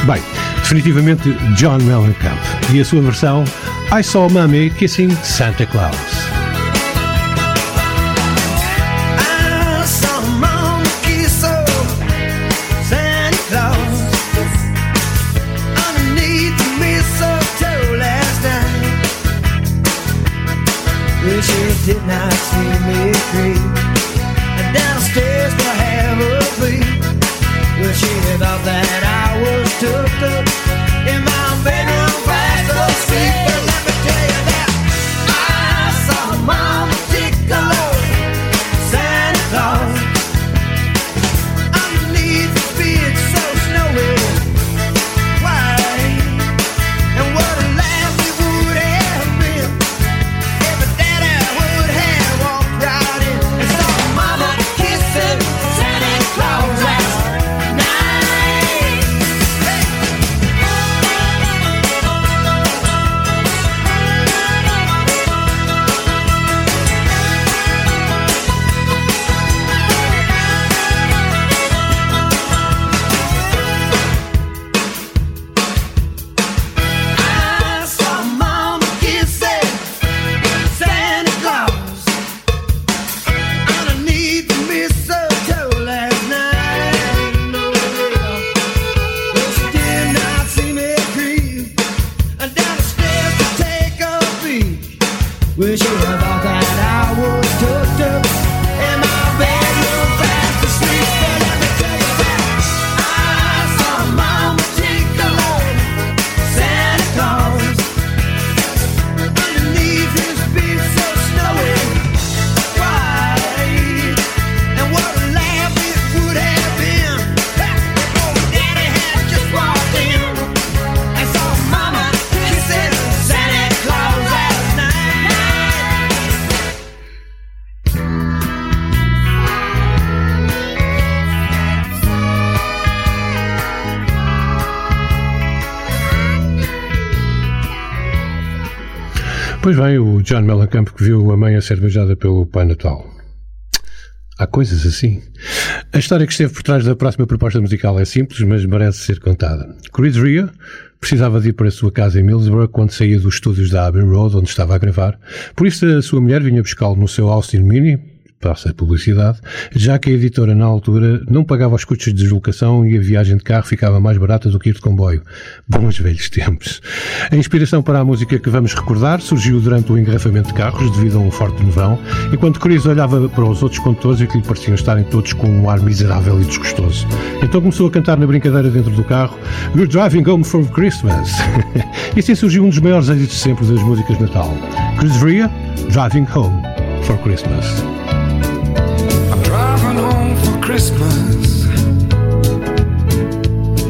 Bem, definitivamente John Mellencamp. E a sua versão I Saw Mommy Kissing Santa Claus. did not see me creep. And downstairs to have a beat. Well, she thought that I was took up. Bem, o John Mellencamp que viu a mãe a ser beijada pelo Pai Natal. Há coisas assim. A história que esteve por trás da próxima proposta musical é simples, mas merece ser contada. Chris Rea precisava de ir para a sua casa em Millsborough quando saía dos estúdios da Abbey Road, onde estava a gravar. Por isso, a sua mulher vinha buscá-lo no seu Austin Mini, passa publicidade, já que a editora, na altura, não pagava os custos de deslocação e a viagem de carro ficava mais barata do que ir de comboio. Bons velhos tempos. A inspiração para a música que vamos recordar surgiu durante o engarrafamento de carros, devido a um forte nevão, enquanto Chris olhava para os outros condutores e que lhe pareciam estarem todos com um ar miserável e desgostoso. Então começou a cantar na brincadeira dentro do carro You're driving home for Christmas. e assim surgiu um dos maiores êxitos sempre das músicas de Natal. Chris Rea, Driving Home for Christmas. Christmas.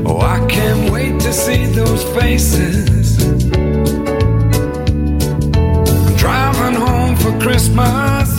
Oh, I can't wait to see those faces. Driving home for Christmas,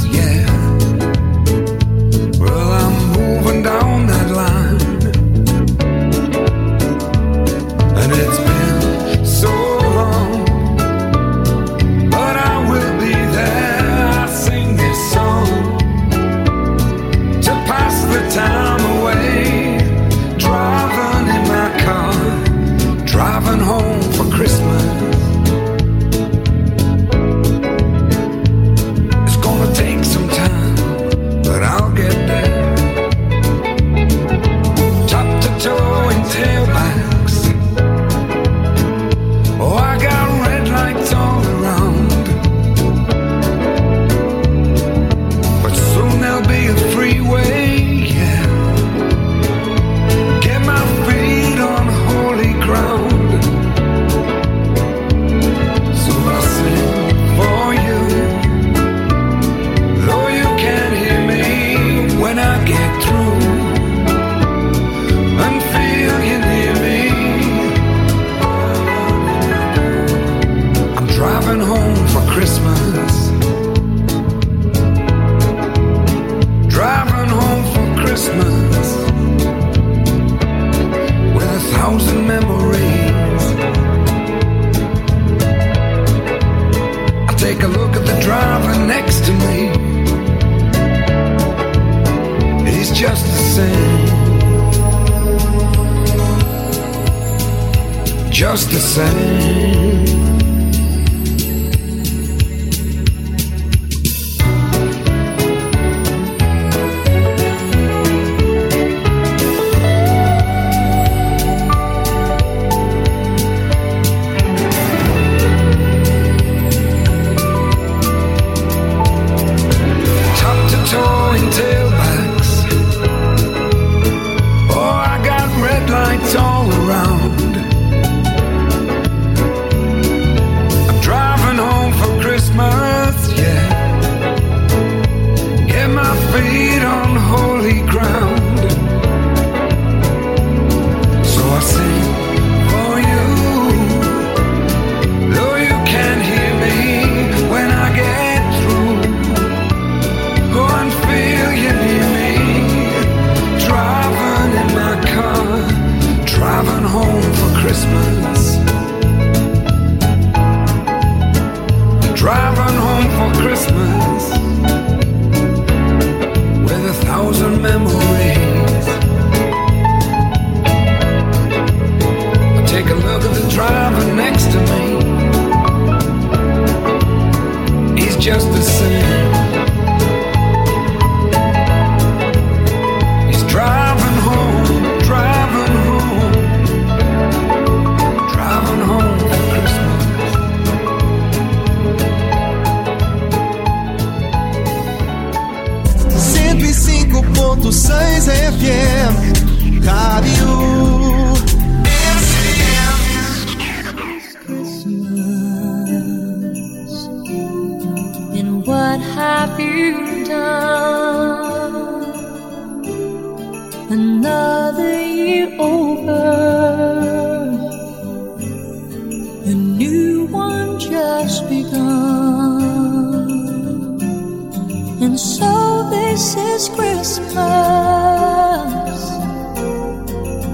And so this is Christmas.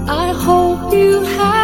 I hope you have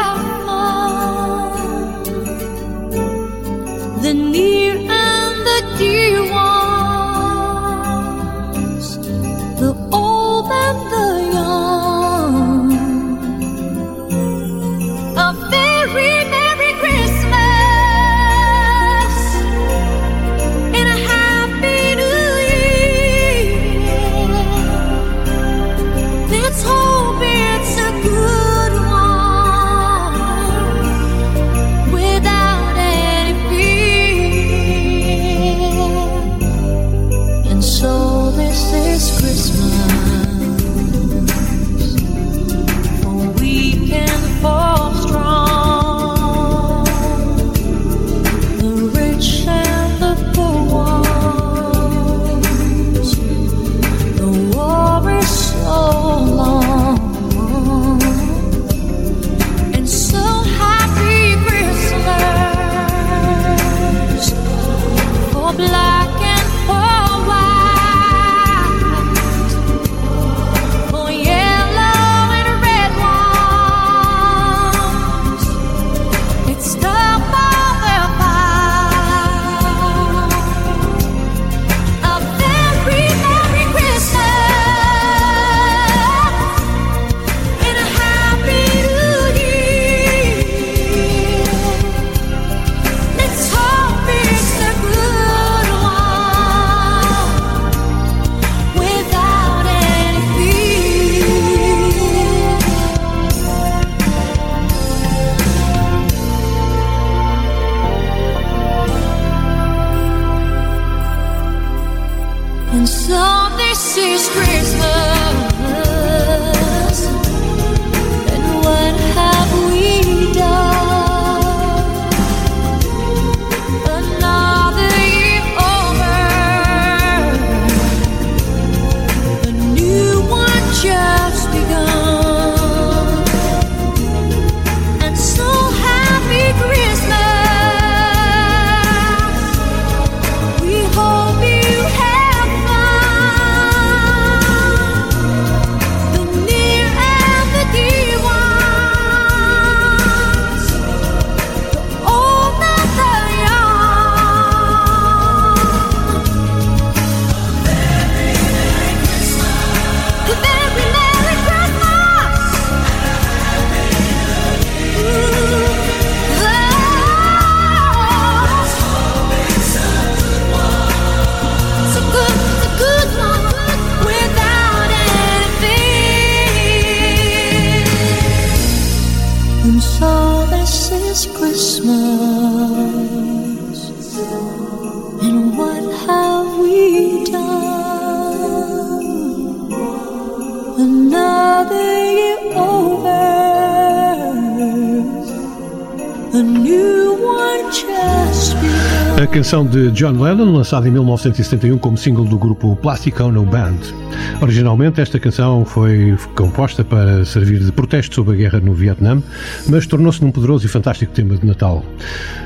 canção de John Lennon, lançada em 1971 como single do grupo Plastic Ono Band. Originalmente, esta canção foi composta para servir de protesto sobre a guerra no Vietnã, mas tornou-se num poderoso e fantástico tema de Natal.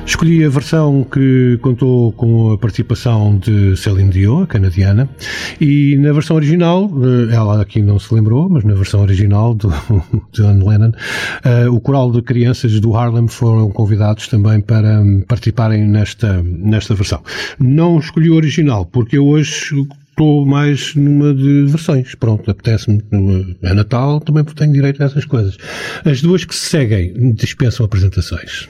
Escolhi a versão que contou com a participação de Celine Dion, a canadiana, e na versão original, eh, ela aqui não se lembrou, mas na versão original do John Lennon, eh, o coral de crianças do Harlem foram convidados também para participarem nesta, nesta versão. Não escolhi o original, porque eu hoje estou mais numa de versões. Pronto, apetece-me. É Natal, também tenho direito a essas coisas. As duas que se seguem dispensam apresentações.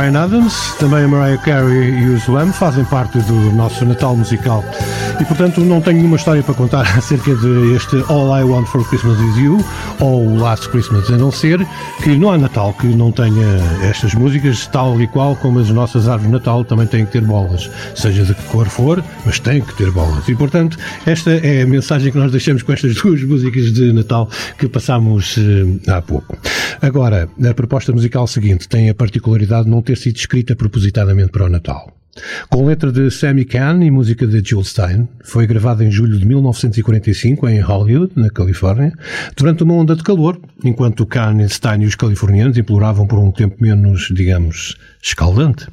Brian Adams, também a Mariah Carey e o Slam fazem parte do nosso Natal musical. E portanto não tenho nenhuma história para contar acerca de este All I Want for Christmas Is You ou Last Christmas, a não ser que não há Natal que não tenha estas músicas, tal e qual como as nossas árvores de Natal também têm que ter bolas, seja de que cor for, mas têm que ter bolas. E portanto, esta é a mensagem que nós deixamos com estas duas músicas de Natal que passámos eh, há pouco. Agora, a proposta musical seguinte tem a particularidade de não ter sido escrita propositadamente para o Natal. Com letra de Sammy Kahn e música de Jules Stein, foi gravada em julho de 1945 em Hollywood, na Califórnia, durante uma onda de calor, enquanto Kahn, Stein e os californianos imploravam por um tempo menos, digamos, escaldante.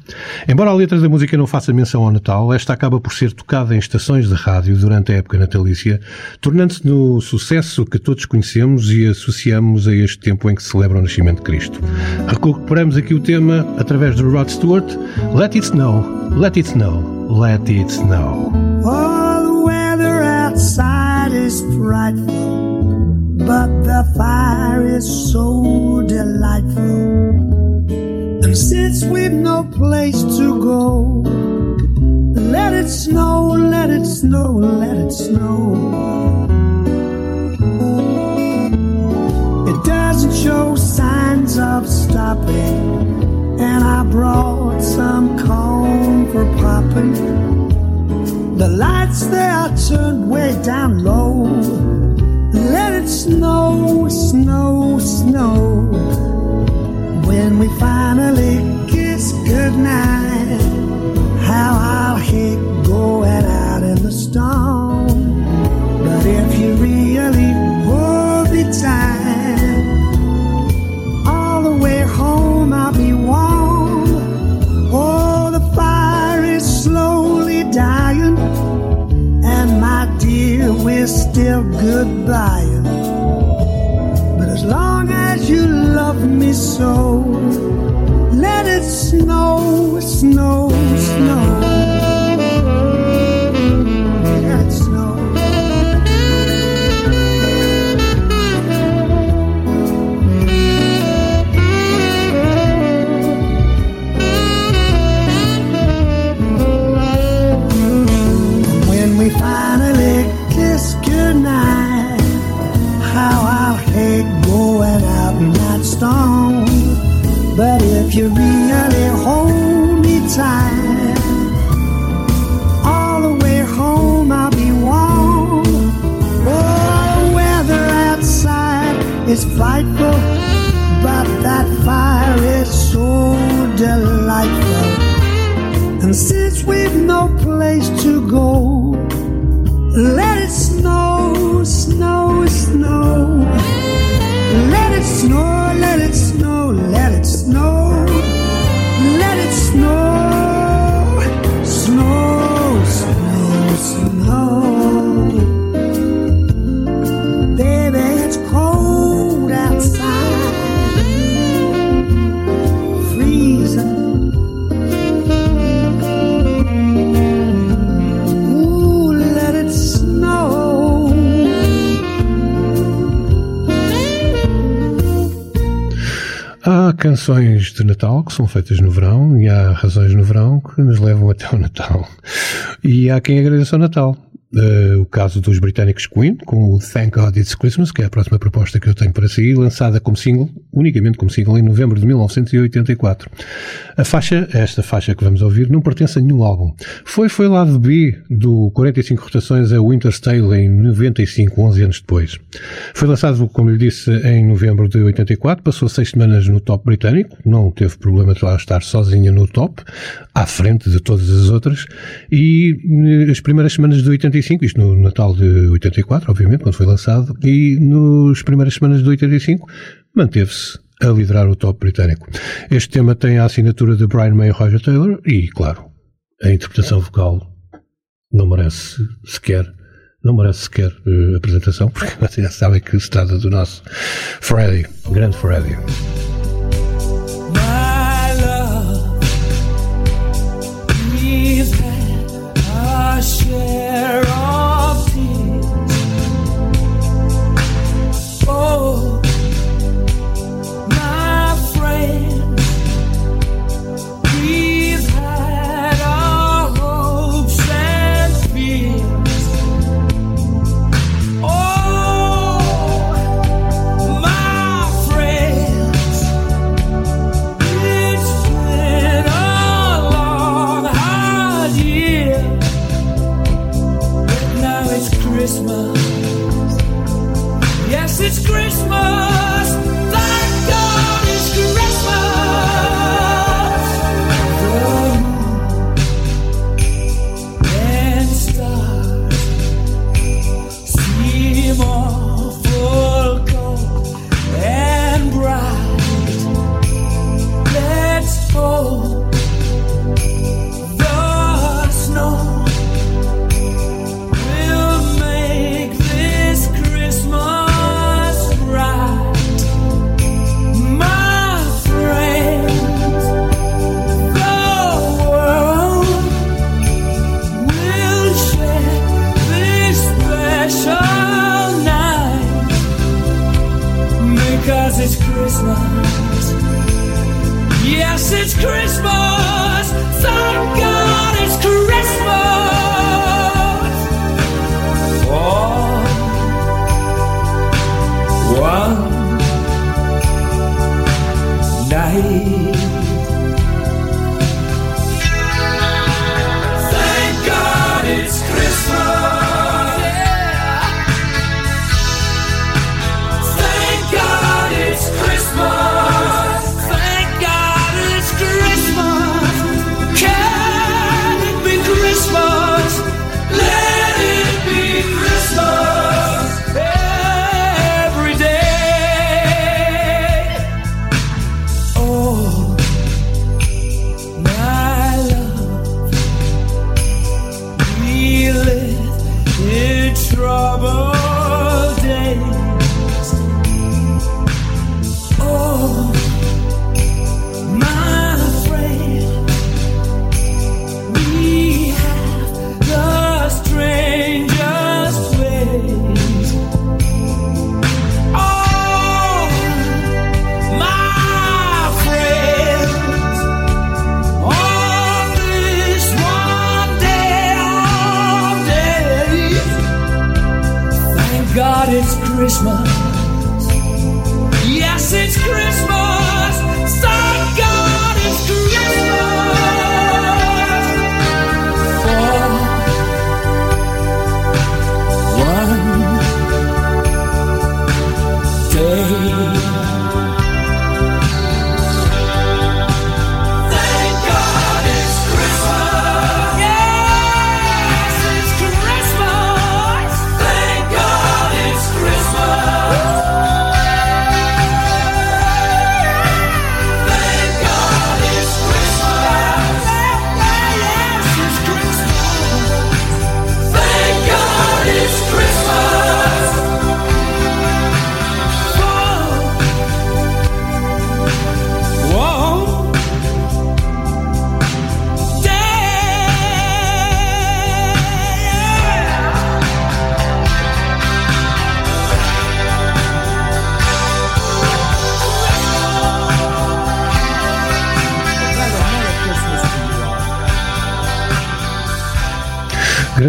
Embora a letra da música não faça menção ao Natal, esta acaba por ser tocada em estações de rádio durante a época natalícia, tornando-se no sucesso que todos conhecemos e associamos a este tempo em que se celebra o nascimento de Cristo. Recuperamos aqui o tema através do Rod Stewart, Let It Snow, Let It Snow, Let It Snow. The weather outside is frightful, but the fire is so delightful. And since we've no place to go, let it snow, let it snow, let it snow. It doesn't show signs of stopping, and I brought some corn for popping. The lights they are turned way down low. Let it snow, snow, snow. When we finally kiss goodnight, how I'll hate going out in the storm. But if you really hold me tight, all the way home I'll be warm. Oh, the fire is slowly dying, and my dear, we're still goodbying. Love me so, let it snow, snow. De Natal que são feitas no verão e há razões no verão que nos levam até o Natal. E há quem agradeça o Natal. Eh, o caso dos britânicos Queen, com o Thank God It's Christmas, que é a próxima proposta que eu tenho para seguir, lançada como single, unicamente como single, em novembro de 1984. A faixa, esta faixa que vamos ouvir, não pertence a nenhum álbum. Foi, foi lado B do 45 rotações a Winter's Tale em 95, 11 anos depois. Foi lançado, como lhe disse, em novembro de 84, passou seis semanas no top britânico, não teve problema de lá estar sozinha no top, à frente de todas as outras, e eh, as primeiras semanas de 85, isto no Natal de 84, obviamente, quando foi lançado, e nas primeiras semanas de 85, manteve-se a liderar o top britânico. Este tema tem a assinatura de Brian May e Roger Taylor, e, claro, a interpretação vocal não merece sequer não merece sequer eh, apresentação, porque vocês já sabem que se trata do nosso Freddy, o grande Freddy.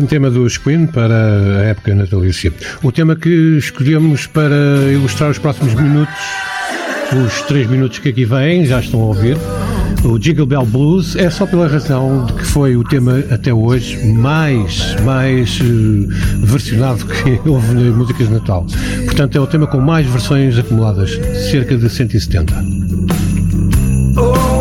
Tema dos Queen para a época natalícia. O tema que escolhemos para ilustrar os próximos minutos, os três minutos que aqui vêm, já estão a ouvir. O Jingle Bell Blues é só pela razão de que foi o tema até hoje mais, mais eh, versionado que houve nas músicas de Natal. Portanto, é o tema com mais versões acumuladas, cerca de 170. Oh,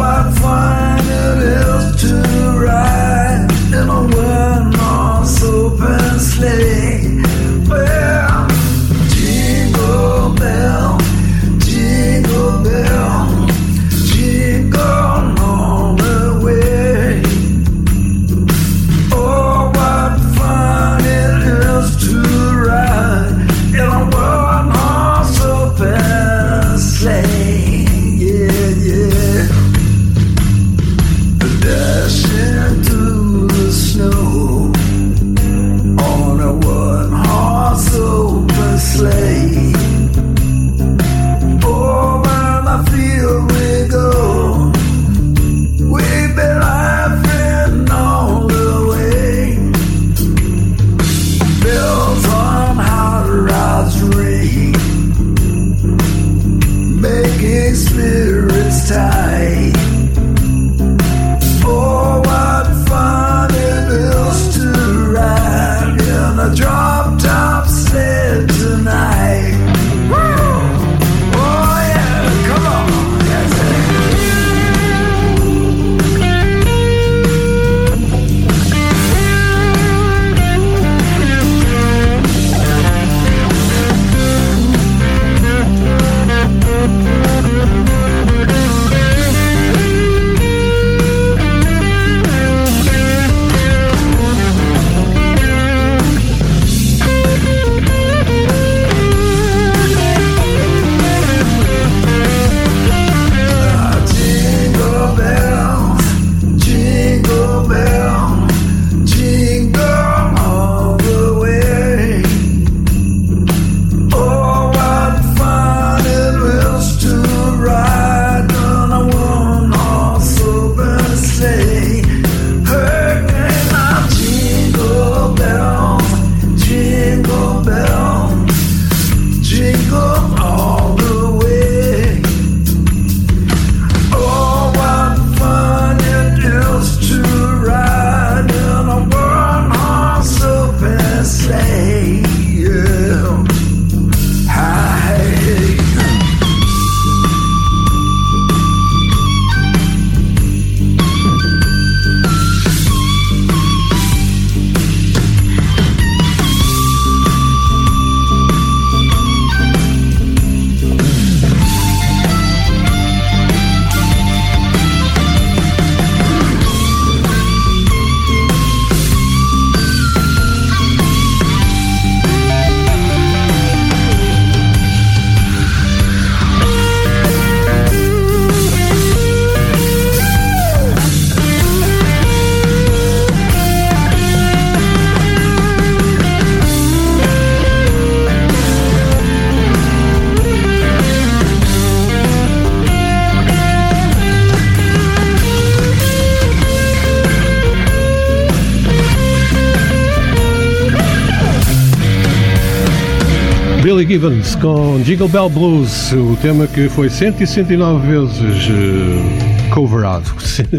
Jingle Bell Blues, o tema que foi 169 vezes eh, coverado,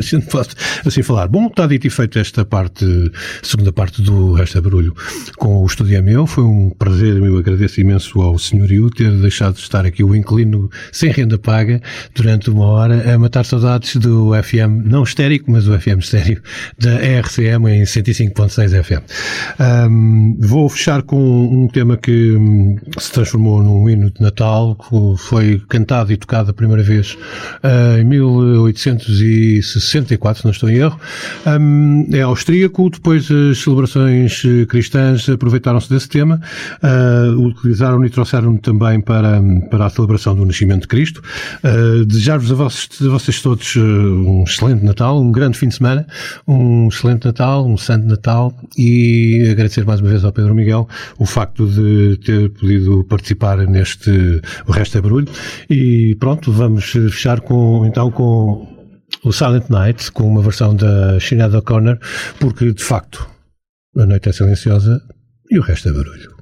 assim falar. Bom, está dito e feito esta parte, segunda parte do Resto é Barulho com o Estúdio é Meu. Foi um prazer, eu agradeço imenso ao senhorio ter deixado de estar aqui o inclino sem renda paga durante uma hora a matar saudades do FM, não estérico, mas o FM estéreo da RCM em 105.6 FM. Ahm, vou fechar com um tema que hum, se transformou num hino de Natal, que foi cantado e tocado a primeira vez ah, em 1864, se não estou em erro. Hum, é austríaco, depois as celebrações cristãs aproveitaram-se desse tema, ah, utilizaram e trouxeram também para, para a celebração do nascimento de Cristo. Ah, Desejar-vos a vocês, a vocês todos eh, um excelente Natal, um grande fim de semana, um excelente Natal, um santo Natal e agradecer mais uma vez ao Pedro Miguel o facto de ter podido participar neste O Resto é Barulho. E pronto, vamos fechar com, então com o Silent Night, com uma versão da Sinead O'Connor, porque de facto a noite é silenciosa e o resto é barulho.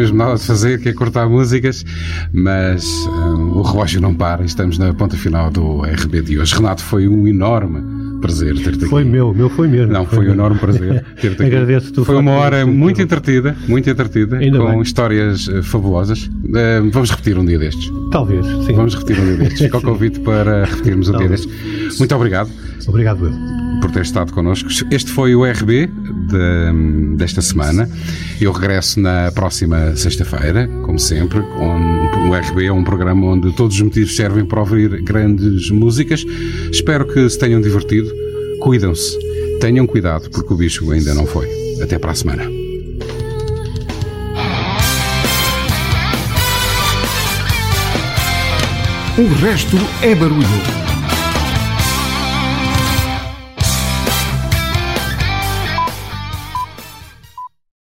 Mesmo nada de fazer, que é cortar músicas, mas hum, o relógio não para e estamos na ponta final do RB de hoje. Renato, foi um enorme prazer ter-te aqui. Foi meu, meu foi mesmo. Não, foi um enorme prazer ter-te aqui. Agradeço-te Foi uma hora muito entretida, muito entretida, Ainda com bem. histórias eh, fabulosas. Eh, vamos repetir um dia destes. Talvez, sim. Vamos repetir um dia destes. Fica o convite para repetirmos um dia destes. Muito obrigado. Obrigado, eu. Por ter estado connosco. Este foi o RB de- desta semana. Eu regresso na próxima sexta-feira, como sempre. onde o RB um programa onde todos os motivos servem para ouvir grandes músicas. Espero que se tenham divertido. Cuidam-se. Tenham cuidado, porque o bicho ainda não foi. Até para a semana. O resto é barulho.